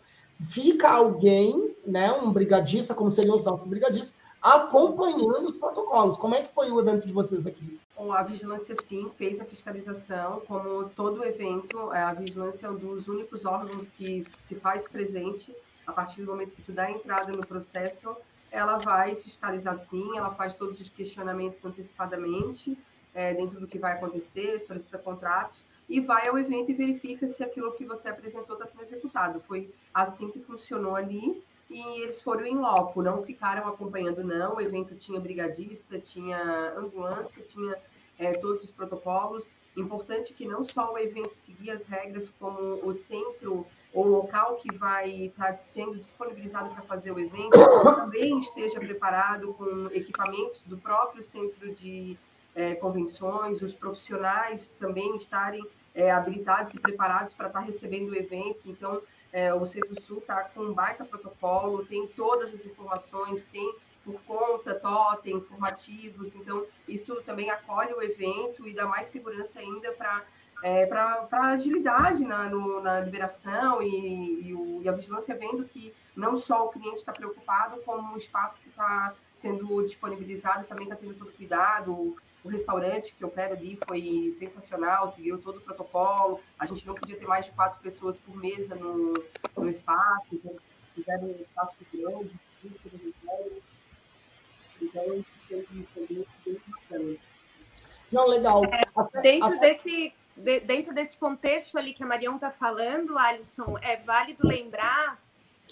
fica alguém, né, um brigadista, como seriam os nossos brigadistas, acompanhando os protocolos. Como é que foi o evento de vocês aqui? Bom, a vigilância sim fez a fiscalização, como todo evento, é, a vigilância é um dos únicos órgãos que se faz presente a partir do momento que tu dá entrada no processo, ela vai fiscalizar sim, ela faz todos os questionamentos antecipadamente, é, dentro do que vai acontecer, solicita contratos, e vai ao evento e verifica se aquilo que você apresentou está sendo executado. Foi assim que funcionou ali e eles foram em loco, não ficaram acompanhando, não. O evento tinha brigadista, tinha ambulância, tinha é, todos os protocolos. Importante que não só o evento seguia as regras, como o centro ou local que vai estar sendo disponibilizado para fazer o evento também esteja preparado com equipamentos do próprio centro de é, convenções, os profissionais também estarem é, habilitados e preparados para estar recebendo o evento. Então, é, o Centro-Sul está com um baita protocolo, tem todas as informações, tem por conta, totem, informativos. Então, isso também acolhe o evento e dá mais segurança ainda para é, para agilidade na, no, na liberação e, e, o, e, a vigilância vendo que não só o cliente está preocupado, como o espaço que está sendo disponibilizado também está tendo todo cuidado, o restaurante que eu quero ali foi sensacional, seguiu todo o protocolo. A gente não podia ter mais de quatro pessoas por mesa no, no espaço, então fizeram um espaço grande, então foi bem bacana. Não, legal. É, dentro, desse, de, dentro desse contexto ali que a Marião está falando, Alisson, é válido lembrar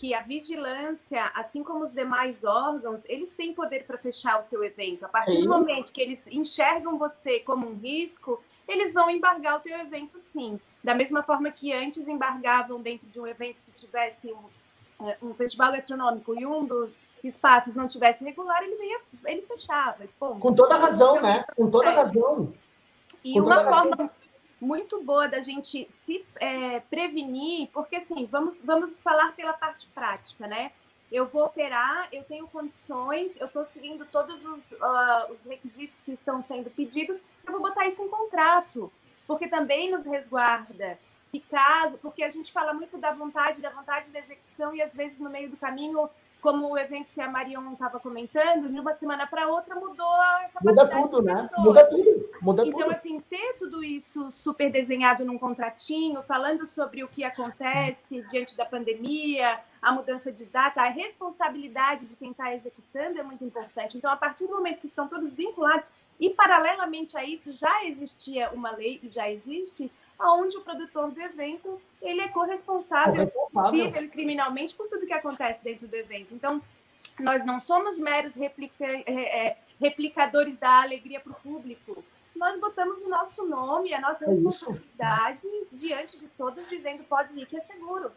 que a vigilância, assim como os demais órgãos, eles têm poder para fechar o seu evento. A partir sim. do momento que eles enxergam você como um risco, eles vão embargar o teu evento, sim. Da mesma forma que antes embargavam dentro de um evento se tivesse um, é, um festival gastronômico e um dos espaços não tivesse regular, ele ia, ele fechava. Ponto. Com toda razão, né? Com toda razão. E Com uma forma razão muito boa da gente se é, prevenir, porque assim, vamos, vamos falar pela parte prática, né? Eu vou operar, eu tenho condições, eu estou seguindo todos os, uh, os requisitos que estão sendo pedidos, eu vou botar isso em contrato, porque também nos resguarda. E caso, porque a gente fala muito da vontade, da vontade da execução, e às vezes no meio do caminho como o evento que a Marion estava comentando, de uma semana para outra mudou a capacidade Muda tudo, né? Muda tudo. Muda então, tudo. assim, ter tudo isso super desenhado num contratinho, falando sobre o que acontece diante da pandemia, a mudança de data, a responsabilidade de quem está executando é muito importante. Então, a partir do momento que estão todos vinculados, e paralelamente a isso já existia uma lei, e já existe, onde o produtor do evento ele é corresponsável, civil criminalmente por tudo que acontece dentro do evento. Então, nós não somos meros replica, é, é replicadores da alegria para o público. Nós botamos o nosso nome, a nossa é responsabilidade é diante de todos, dizendo pode ir que é seguro.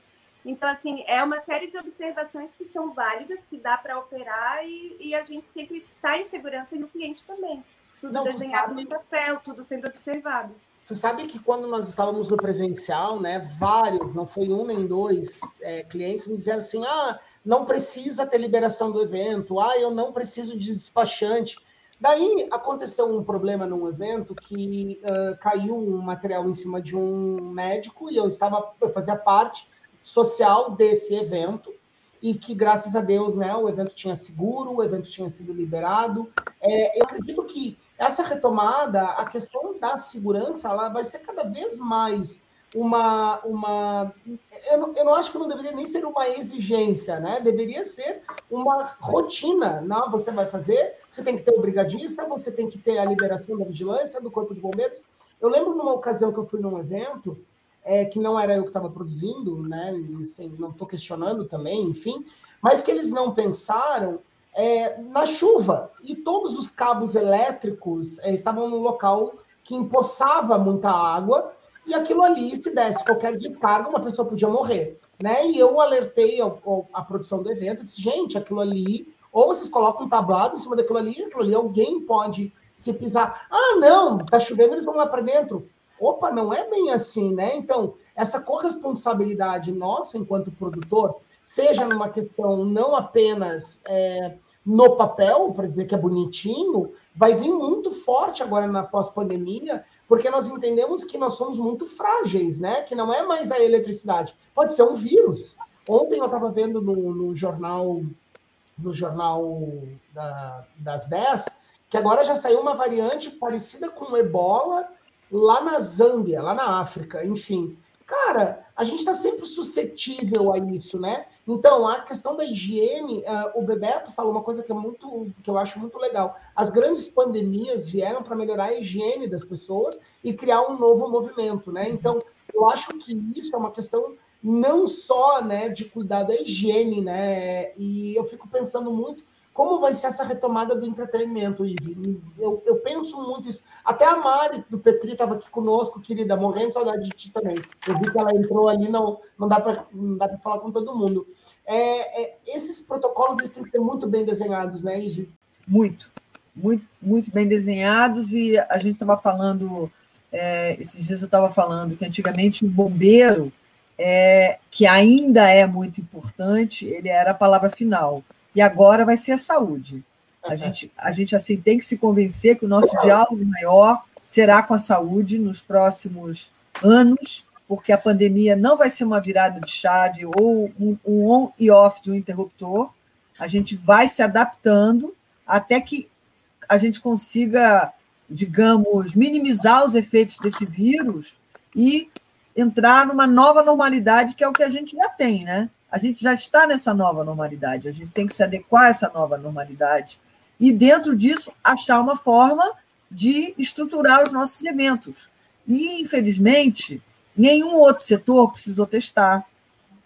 Então, assim, é uma série de observações que são válidas, que dá para operar e, e, a gente sempre está em segurança e o cliente também. Tudo não, desenhado sabe... no papel, tudo sendo observado. Você sabe que quando nós estávamos no presencial, né, vários, não foi um nem dois é, clientes me disseram assim: ah, não precisa ter liberação do evento, ah, eu não preciso de despachante. Daí aconteceu um problema num evento que uh, caiu um material em cima de um médico e eu estava, eu fazia parte social desse evento e que graças a Deus, né, o evento tinha seguro, o evento tinha sido liberado. É, eu acredito que essa retomada, a questão da segurança, ela vai ser cada vez mais uma. uma eu, não, eu não acho que não deveria nem ser uma exigência, né? Deveria ser uma rotina. Não, você vai fazer, você tem que ter o brigadista, você tem que ter a liberação da vigilância do Corpo de Bombeiros. Eu lembro numa ocasião que eu fui num evento, é, que não era eu que estava produzindo, né? Assim, não estou questionando também, enfim, mas que eles não pensaram é, na chuva. E todos os cabos elétricos é, estavam no local que empoçava muita água, e aquilo ali, se desse qualquer descarga, uma pessoa podia morrer. Né? E eu alertei a, produção do evento, disse, gente, aquilo ali, ou vocês colocam um tablado em cima daquilo ali, aquilo ali alguém pode se pisar. Ah, não, tá chovendo, eles vão lá para dentro. Opa, não é bem assim, né? Então, essa corresponsabilidade nossa enquanto produtor, seja numa questão não apenas é, no papel, para dizer que é bonitinho, vai vir muito forte agora na pós-pandemia, porque nós entendemos que nós somos muito frágeis, né? Que não é mais a eletricidade, pode ser um vírus. Ontem eu estava vendo no, no, jornal no jornal da, das 10 que agora já saiu uma variante parecida com ebola lá na Zâmbia, lá na África, enfim. Cara, a gente está sempre suscetível a isso, né? Então, a questão da higiene, uh, o Bebeto falou uma coisa que é muito, que eu acho muito legal. As grandes pandemias vieram para melhorar a higiene das pessoas e criar um novo movimento, né? Então, eu acho que isso é uma questão não só, né, de cuidar da higiene, né? E eu fico pensando muito como vai ser essa retomada do entretenimento, Ivi? Eu, eu penso muito isso. Até a Mari do Petri estava aqui conosco, querida, morrendo de saudade de ti também. Eu vi que ela entrou ali, não, não dá para falar com todo mundo. É, é, esses protocolos eles têm que ser muito bem desenhados, né, Ivi? Muito, muito, muito bem desenhados. E a gente estava falando, é, esses dias eu estava falando que antigamente o bombeiro, é, que ainda é muito importante, ele era a palavra final e agora vai ser a saúde. A gente, a gente assim tem que se convencer que o nosso diálogo maior será com a saúde nos próximos anos, porque a pandemia não vai ser uma virada de chave ou um, um on e off de um interruptor. A gente vai se adaptando até que a gente consiga, digamos, minimizar os efeitos desse vírus e entrar numa nova normalidade, que é o que a gente já tem, né? A gente já está nessa nova normalidade, a gente tem que se adequar a essa nova normalidade. E, dentro disso, achar uma forma de estruturar os nossos eventos. E, infelizmente, nenhum outro setor precisou testar.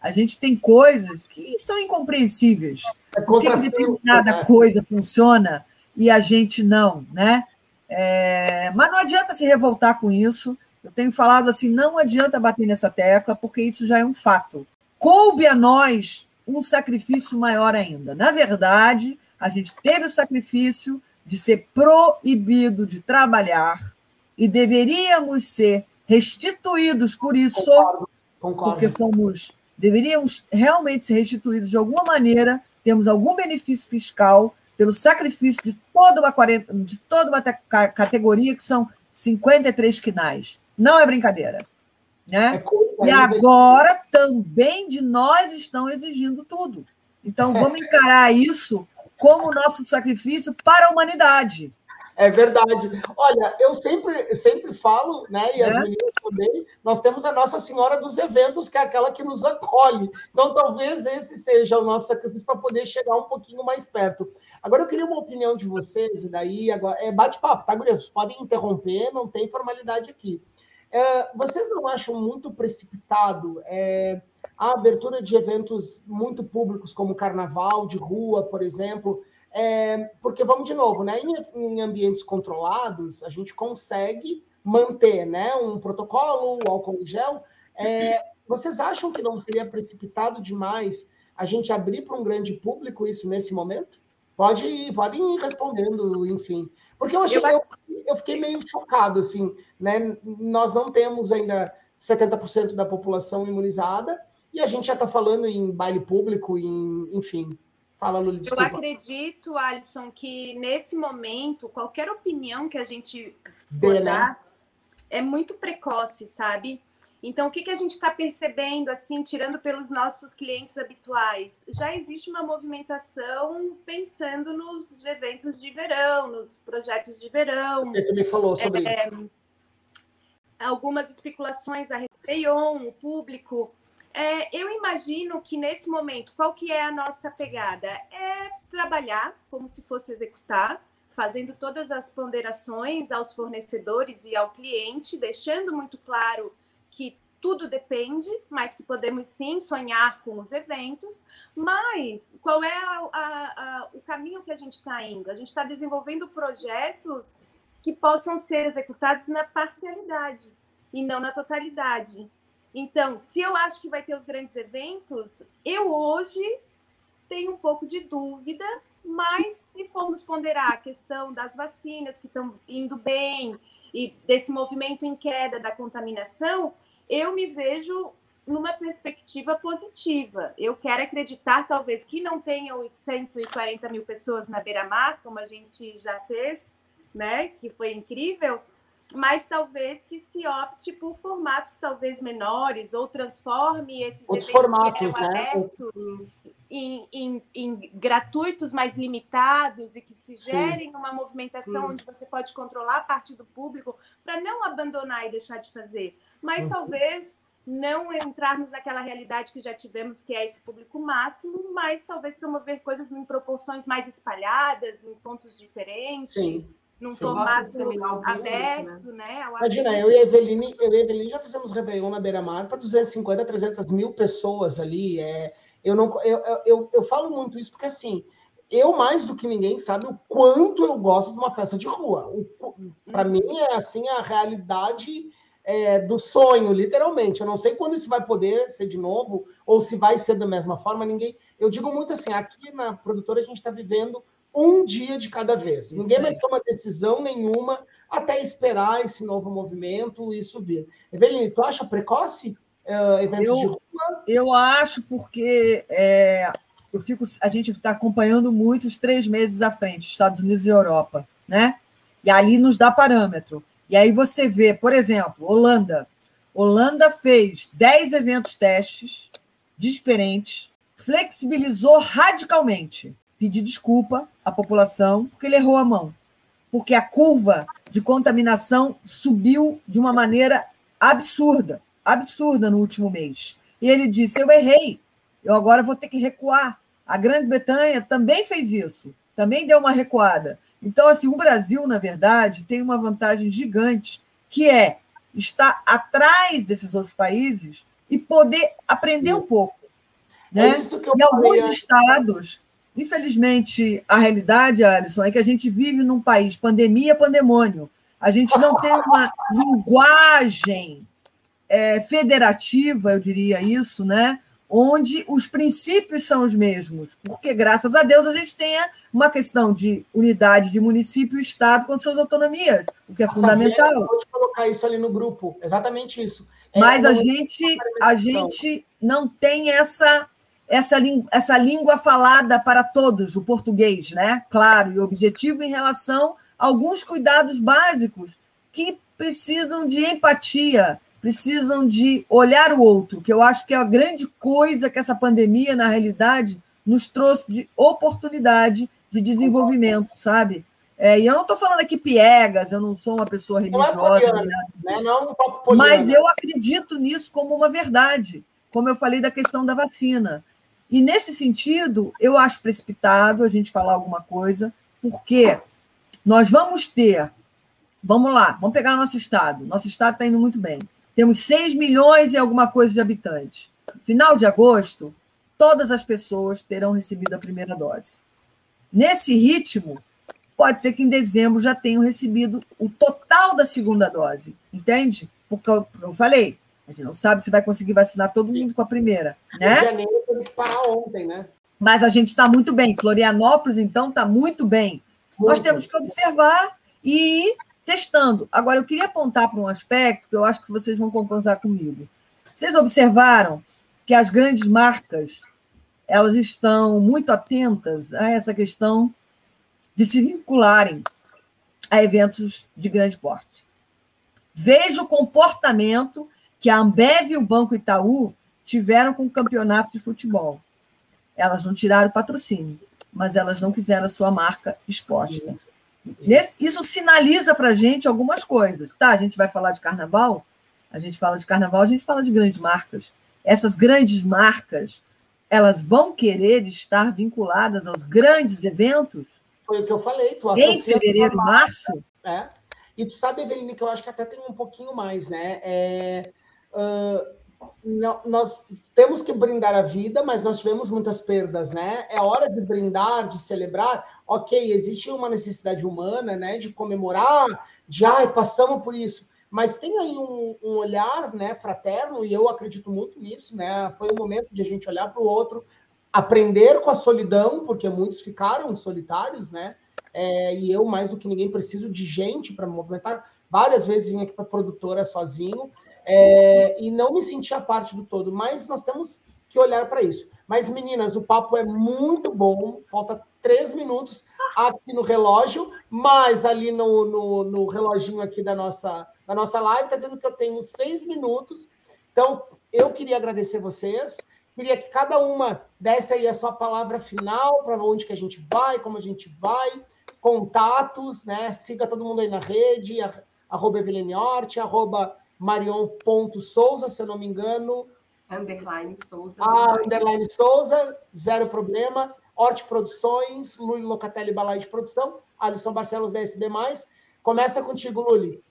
A gente tem coisas que são incompreensíveis. É Por que, determinada né? coisa funciona e a gente não, né? É, mas não adianta se revoltar com isso. Eu tenho falado assim, não adianta bater nessa tecla, porque isso já é um fato coube a nós um sacrifício maior ainda. Na verdade, a gente teve o sacrifício de ser proibido de trabalhar e deveríamos ser restituídos por isso, concordo, concordo. porque fomos deveríamos realmente ser restituídos de alguma maneira, temos algum benefício fiscal pelo sacrifício de toda uma, de toda uma categoria que são 53 quinais. Não é brincadeira. Né? É e agora também de nós estão exigindo tudo. Então, vamos encarar isso como nosso sacrifício para a humanidade. É verdade. Olha, eu sempre, sempre falo, né? E as é? meninas também, nós temos a Nossa Senhora dos Eventos, que é aquela que nos acolhe. Então, talvez esse seja o nosso sacrifício para poder chegar um pouquinho mais perto. Agora, eu queria uma opinião de vocês, e daí agora. É bate-papo, tá, Gurias? Vocês podem interromper, não tem formalidade aqui. É, vocês não acham muito precipitado é, a abertura de eventos muito públicos, como carnaval de rua, por exemplo? É, porque, vamos de novo, né, em, em, ambientes controlados, a gente consegue manter né, um protocolo, o álcool em gel. É, vocês acham que não seria precipitado demais a gente abrir para um grande público isso nesse momento? Pode ir, podem ir respondendo, enfim. Porque eu achei, eu, eu fiquei meio chocado, assim, né? Nós não temos ainda 70% da população imunizada e a gente já está falando em baile público, em, enfim. Fala, desculpa. Eu acredito, Alisson, que nesse momento, qualquer opinião que a gente Dê, né? é muito precoce, sabe? Então, o que, que a gente está percebendo, assim, tirando pelos nossos clientes habituais? Já existe uma movimentação pensando nos eventos de verão, nos projetos de verão. Você me falou sobre é, Algumas especulações a Réveillon, o público. É, eu imagino que nesse momento, qual que é a nossa pegada? É trabalhar como se fosse executar, fazendo todas as ponderações aos fornecedores e ao cliente, deixando muito claro que tudo depende, mas que podemos sim sonhar com os eventos. Mas qual é a, a, a, o caminho que a gente está indo? A gente está desenvolvendo projetos que possam ser executados na parcialidade e não na totalidade. Então, se eu acho que vai ter os grandes eventos, eu hoje tenho um pouco de dúvida mas se formos ponderar a questão das vacinas que estão indo bem e desse movimento em queda da contaminação, eu me vejo numa perspectiva positiva. Eu quero acreditar, talvez, que não tenham os 140 mil pessoas na beira-mar, como a gente já fez, né? Que foi incrível, mas talvez que se opte por formatos talvez menores ou transforme esses Outros formatos, né? abertos em, em, em, gratuitos mais limitados e que se gerem Sim. uma movimentação Sim. onde você pode controlar a parte do público para não abandonar e deixar de fazer. Mas uhum. talvez não entrarmos naquela realidade que já tivemos, que é esse público máximo, mas talvez promover coisas em proporções mais espalhadas, em pontos diferentes. Sim num Sim. formato aberto, né? né? Imagina, eu e a Eveline, eu e a Eveline já fizemos Réveillon na Beira-Mar para 250, 300 mil pessoas ali. É, eu, não, eu, eu, eu falo muito isso porque, assim, eu mais do que ninguém sabe o quanto eu gosto de uma festa de rua. Para mim é, assim, a realidade é, do sonho, literalmente. Eu não sei quando isso vai poder ser de novo ou se vai ser da mesma forma. Ninguém... Eu digo muito assim, aqui na produtora a gente está vivendo um dia de cada vez. Isso Ninguém mais toma decisão nenhuma até esperar esse novo movimento, isso vir. Eveline, tu acha precoce uh, eventos eu, de rua? Eu acho porque é, eu fico, a gente está acompanhando muito os três meses à frente, Estados Unidos e Europa, né? E ali nos dá parâmetro. E aí você vê, por exemplo, Holanda. Holanda fez 10 eventos testes diferentes, flexibilizou radicalmente pedir desculpa à população porque ele errou a mão. Porque a curva de contaminação subiu de uma maneira absurda, absurda no último mês. E ele disse: Eu errei, eu agora vou ter que recuar. A Grã-Bretanha também fez isso, também deu uma recuada. Então, assim, o Brasil, na verdade, tem uma vantagem gigante, que é estar atrás desses outros países e poder aprender um pouco. Né? É e alguns estados Infelizmente, a realidade, Alisson, é que a gente vive num país pandemia, pandemônio. A gente não tem uma linguagem é, federativa, eu diria isso, né? onde os princípios são os mesmos, porque, graças a Deus, a gente tenha uma questão de unidade de município e Estado com suas autonomias, o que é Nossa, fundamental. Eu vou colocar isso ali no grupo, exatamente isso. É Mas a gente, a gente não tem essa essa, essa língua falada para todos, o português, né? Claro, e objetivo em relação a alguns cuidados básicos que precisam de empatia, precisam de olhar o outro, que eu acho que é a grande coisa que essa pandemia, na realidade, nos trouxe de oportunidade de desenvolvimento, sabe? É, e eu não estou falando aqui piegas, eu não sou uma pessoa religiosa, não é poliana, né? não, é mas eu acredito nisso como uma verdade, como eu falei da questão da vacina. E nesse sentido, eu acho precipitado a gente falar alguma coisa, porque nós vamos ter, vamos lá, vamos pegar nosso estado. Nosso estado está indo muito bem. Temos 6 milhões e alguma coisa de habitantes. Final de agosto, todas as pessoas terão recebido a primeira dose. Nesse ritmo, pode ser que em dezembro já tenham recebido o total da segunda dose, entende? Porque eu falei, a gente não sabe se vai conseguir vacinar todo mundo com a primeira, né? Em janeiro teve que parar ontem, né? Mas a gente está muito bem. Florianópolis, então, está muito bem. Muito. Nós temos que observar e ir testando. Agora, eu queria apontar para um aspecto que eu acho que vocês vão concordar comigo. Vocês observaram que as grandes marcas elas estão muito atentas a essa questão de se vincularem a eventos de grande porte. Veja o comportamento que a Ambev e o Banco Itaú tiveram com o campeonato de futebol. Elas não tiraram o patrocínio, mas elas não quiseram a sua marca exposta. Isso sinaliza para a gente algumas coisas. Tá, a gente vai falar de carnaval, a gente fala de carnaval, a gente fala de grandes marcas. Essas grandes marcas, elas vão querer estar vinculadas aos grandes eventos? Foi o que eu falei. Tu em fevereiro e março? É. E tu sabe, Eveline, que eu acho que até tem um pouquinho mais, né? É, uh, nós temos que brindar a vida, mas nós tivemos muitas perdas, né? É hora de brindar, de celebrar. Ok, existe uma necessidade humana, né? De comemorar, de ai, passamos por isso. Mas tem aí um, um olhar, né, fraterno, e eu acredito muito nisso, né? Foi o momento de a gente olhar para o outro, aprender com a solidão, porque muitos ficaram solitários, né? É, e eu, mais do que ninguém, preciso de gente para movimentar. Várias vezes vim aqui para a produtora sozinho é, e não me senti a parte do todo, mas nós temos que olhar para isso. Mas, meninas, o papo é muito bom, falta três minutos aqui no relógio, mas ali no, no, no reloginho aqui da nossa, da nossa live está dizendo que eu tenho seis minutos. Então, eu queria agradecer vocês, queria que cada uma desse aí a sua palavra final, para onde que a gente vai, como a gente vai, contatos, né? Siga todo mundo aí na rede, arroba Eveline Horte, arroba marion.souza, se eu não me engano. Underline Souza. Ah, underline Souza, zero problema. Horte Produções, Luli Locatelli Balai de Produção, Alisson Barcelos da SB+. Começa contigo, Luli.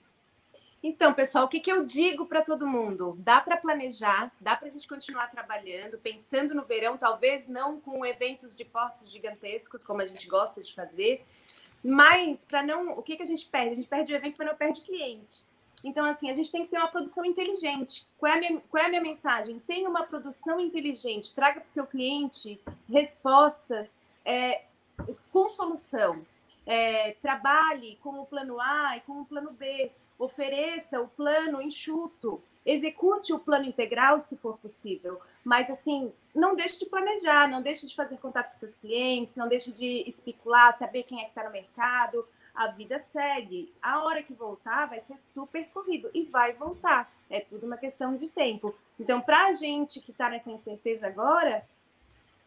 Então, pessoal, o que, que eu digo para todo mundo? Dá para planejar, dá para a gente continuar trabalhando, pensando no verão, talvez não com eventos de portes gigantescos, como a gente gosta de fazer, mas para não. O que, que a gente perde? A gente perde o evento, mas não perde o cliente. Então, assim, a gente tem que ter uma produção inteligente. Qual é a minha, qual é a minha mensagem? Tenha uma produção inteligente, traga para o seu cliente respostas é, com solução. É, trabalhe com o plano A e com o plano B. Ofereça o plano enxuto. Execute o plano integral, se for possível. Mas, assim, não deixe de planejar, não deixe de fazer contato com seus clientes, não deixe de especular, saber quem é que está no mercado a vida segue. A hora que voltar vai ser super corrido e vai voltar. É tudo uma questão de tempo. Então, para a gente que está nessa incerteza agora,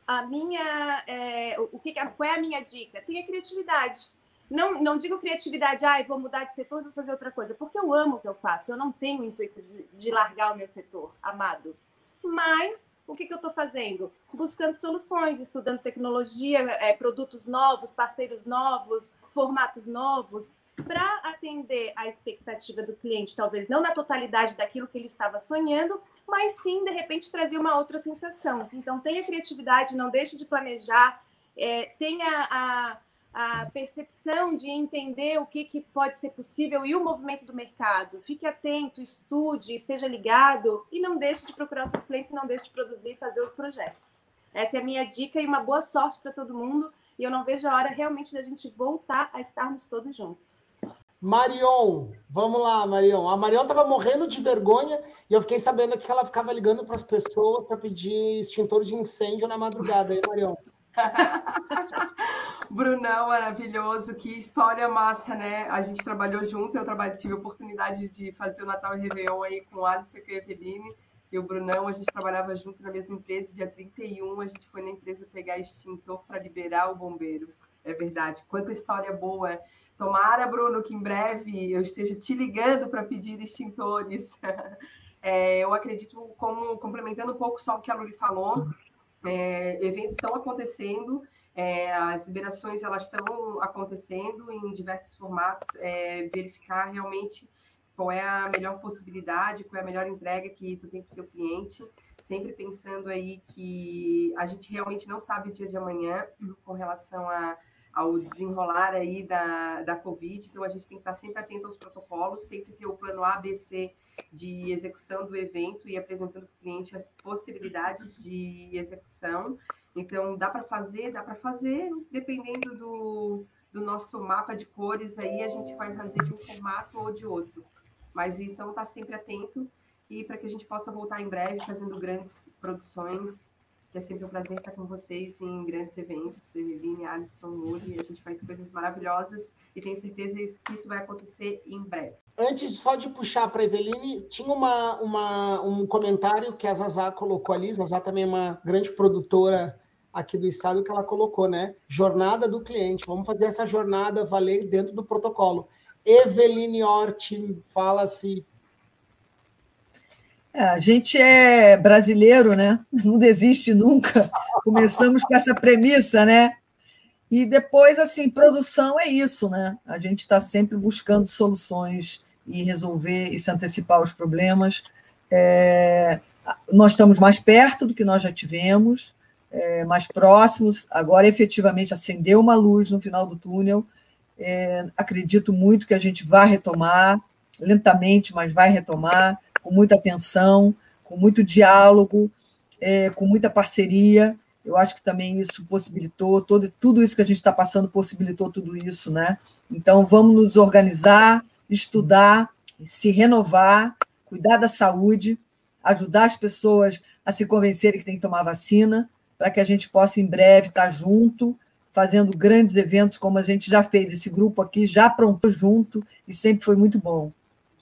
a minha, é, o que, qual é a minha dica? Tenha criatividade. Não, não digo criatividade, ah, vou mudar de setor, vou fazer outra coisa, porque eu amo o que eu faço. Eu não tenho o intuito de, de largar o meu setor amado. Mas o que, que eu estou fazendo? Buscando soluções, estudando tecnologia, é, produtos novos, parceiros novos, formatos novos, para atender a expectativa do cliente, talvez não na totalidade daquilo que ele estava sonhando, mas sim, de repente, trazer uma outra sensação. Então, tenha criatividade, não deixe de planejar, é, tenha a a percepção de entender o que, que pode ser possível e o movimento do mercado. Fique atento, estude, esteja ligado e não deixe de procurar seus clientes, não deixe de produzir e fazer os projetos. Essa é a minha dica e uma boa sorte para todo mundo. E eu não vejo a hora realmente da gente voltar a estarmos todos juntos. Marion, vamos lá, Marion. A Marion estava morrendo de vergonha e eu fiquei sabendo que ela ficava ligando para as pessoas para pedir extintor de incêndio na madrugada. Aí, Marion? Brunão, maravilhoso, que história massa, né? A gente trabalhou junto, eu trabalho, tive a oportunidade de fazer o Natal e Réveillon aí com o Alisson e a Eveline e o Brunão, a gente trabalhava junto na mesma empresa, dia 31 a gente foi na empresa pegar extintor para liberar o bombeiro. É verdade, quanta história boa. Tomara, Bruno, que em breve eu esteja te ligando para pedir extintores. É, eu acredito, como complementando um pouco só o que a Luli falou, é, eventos estão acontecendo, é, as liberações elas estão acontecendo em diversos formatos, é, verificar realmente qual é a melhor possibilidade, qual é a melhor entrega que tu tem para o teu cliente, sempre pensando aí que a gente realmente não sabe o dia de amanhã com relação a, ao desenrolar aí da, da Covid, então a gente tem que estar sempre atento aos protocolos, sempre ter o plano A, B, C de execução do evento e apresentando para o cliente as possibilidades de execução. Então, dá para fazer, dá para fazer, dependendo do, do nosso mapa de cores, aí a gente vai fazer de um formato ou de outro. Mas então, tá sempre atento e para que a gente possa voltar em breve fazendo grandes produções que é sempre um prazer estar com vocês em grandes eventos. Eveline, Alisson, Luli, a gente faz coisas maravilhosas e tenho certeza que isso vai acontecer em breve. Antes só de puxar para Eveline, tinha uma, uma, um comentário que a Zazá colocou ali. Zazá também é uma grande produtora aqui do estado que ela colocou, né? Jornada do cliente. Vamos fazer essa jornada valer dentro do protocolo. Eveline Hort fala se É, a gente é brasileiro, né? Não desiste nunca. Começamos com essa premissa, né? E depois, assim, produção é isso, né? A gente está sempre buscando soluções e resolver e se antecipar aos problemas. É, nós estamos mais perto do que nós já tivemos, é, mais próximos. Agora, efetivamente, acendeu uma luz no final do túnel. É, acredito muito que a gente vai retomar, lentamente, mas vai retomar, com muita atenção, com muito diálogo, é, com muita parceria. Eu acho que também isso possibilitou, todo, tudo isso que a gente está passando possibilitou tudo isso, né? Então, vamos nos organizar, estudar, se renovar, cuidar da saúde, ajudar as pessoas a se convencerem que tem que tomar vacina, para que a gente possa, em breve, estar junto, fazendo grandes eventos, como a gente já fez. Esse grupo aqui já aprontou junto e sempre foi muito bom.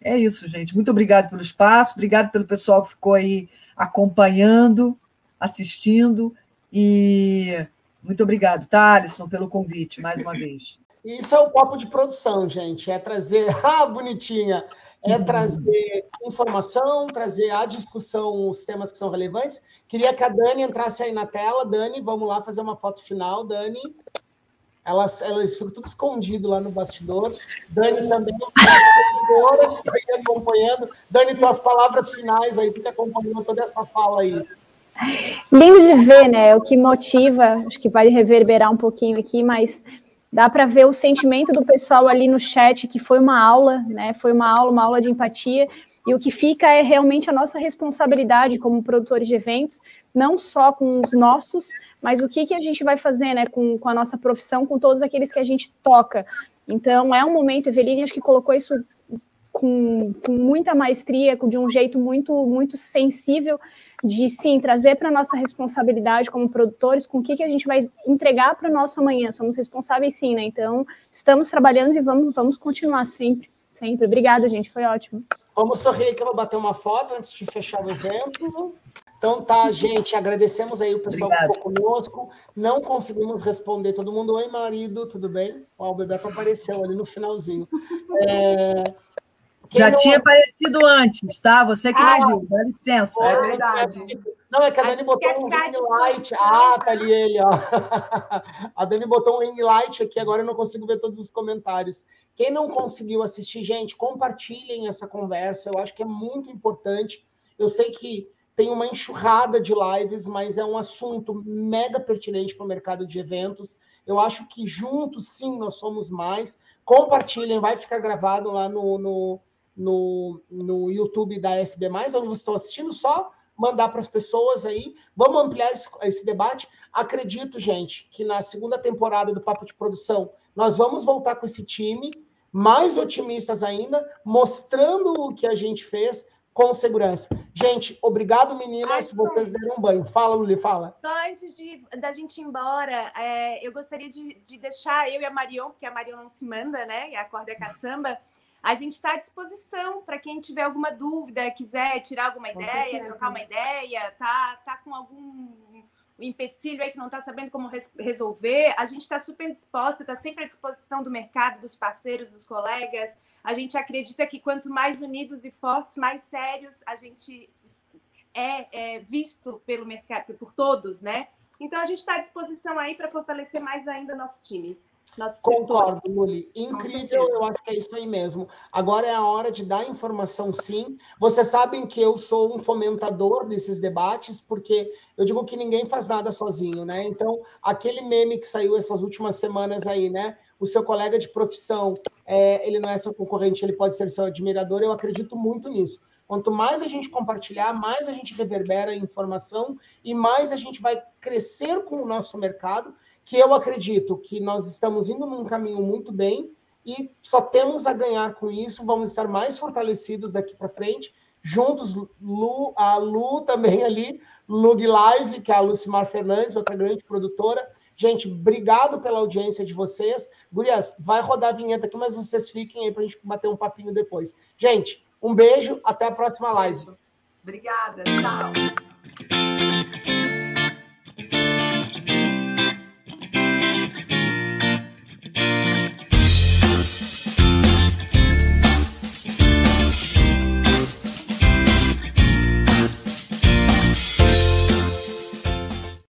É isso, gente. Muito obrigado pelo espaço, obrigado pelo pessoal que ficou aí acompanhando, assistindo. E muito obrigado, Alisson, pelo convite, mais uma vez. Isso é o papo de produção, gente. É trazer. Ah, bonitinha! É trazer informação, trazer à discussão os temas que são relevantes. Queria que a Dani entrasse aí na tela. Dani, vamos lá fazer uma foto final, Dani. Elas, elas ficam tudo escondido lá no bastidor. Dani também acompanhando. Dani, tuas palavras finais aí, que acompanhando toda essa fala aí. Lindo de ver, né? O que motiva, acho que vai reverberar um pouquinho aqui, mas dá para ver o sentimento do pessoal ali no chat, que foi uma aula, né? Foi uma aula, uma aula de empatia. E o que fica é realmente a nossa responsabilidade como produtores de eventos, não só com os nossos, mas o que, que a gente vai fazer né, com, com a nossa profissão, com todos aqueles que a gente toca. Então, é um momento, Eveline, acho que colocou isso com, com muita maestria, de um jeito muito, muito sensível, de sim trazer para nossa responsabilidade como produtores com o que, que a gente vai entregar para o nosso amanhã. Somos responsáveis sim, né? Então, estamos trabalhando e vamos, vamos continuar sempre, sempre. Obrigada, gente, foi ótimo. Vamos sorrir que eu vou bater uma foto antes de fechar o evento. Então tá, gente, agradecemos aí o pessoal Obrigado. que ficou conosco. Não conseguimos responder todo mundo. Oi, marido, tudo bem? Ó, o Bebeto apareceu ali no finalzinho. É... Já não... tinha aparecido antes, tá? Você que ah, não viu, dá licença. É verdade. Não, é que a Dani botou um ring light. Ah, tá ali ele, ó. A Dani botou um ring light aqui, agora eu não consigo ver todos os comentários. Quem não conseguiu assistir, gente, compartilhem essa conversa. Eu acho que é muito importante. Eu sei que tem uma enxurrada de lives, mas é um assunto mega pertinente para o mercado de eventos. Eu acho que juntos, sim, nós somos mais. Compartilhem, vai ficar gravado lá no, no no, no YouTube da SB, onde vocês estão assistindo, só mandar para as pessoas aí. Vamos ampliar esse, esse, debate. Acredito, gente, que na segunda temporada do Papo de Produção nós vamos voltar com esse time, mais otimistas ainda, mostrando o que a gente fez com segurança. Gente, obrigado, meninas. Ai, vocês deram um banho. Fala, Luli, fala. Só antes de, da gente ir embora, é, eu gostaria de, de, deixar eu e a Marion, porque a Marion não se manda, né? E a corda é caçamba. A gente está à disposição para quem tiver alguma dúvida, quiser tirar alguma com ideia, certeza. trocar uma ideia, tá, tá com algum empecilho aí que não está sabendo como res resolver, a gente está super disposta, está sempre à disposição do mercado, dos parceiros, dos colegas. A gente acredita que quanto mais unidos e fortes, mais sérios a gente é, é visto pelo mercado, por todos, né? Então a gente está à disposição aí para fortalecer mais ainda nosso time. Nosso Concordo, Luli. Incrível, eu acho que é isso aí mesmo. Agora é a hora de dar informação, sim. Vocês sabem que eu sou um fomentador desses debates, porque eu digo que ninguém faz nada sozinho, né? Então, aquele meme que saiu essas últimas semanas aí, né? O seu colega de profissão, é, ele não é seu concorrente, ele pode ser seu admirador. Eu acredito muito nisso. Quanto mais a gente compartilhar, mais a gente reverbera a informação e mais a gente vai crescer com o nosso mercado que eu acredito que nós estamos indo num caminho muito bem e só temos a ganhar com isso, vamos estar mais fortalecidos daqui para frente, juntos, Lu, a Lu também ali, Lug Live, que é a Lucimar Fernandes, outra grande produtora. Gente, obrigado pela audiência de vocês. Gurias, vai rodar a vinheta aqui, mas vocês fiquem aí para a gente bater um papinho depois. Gente, um beijo, até a próxima live. Obrigada, tchau.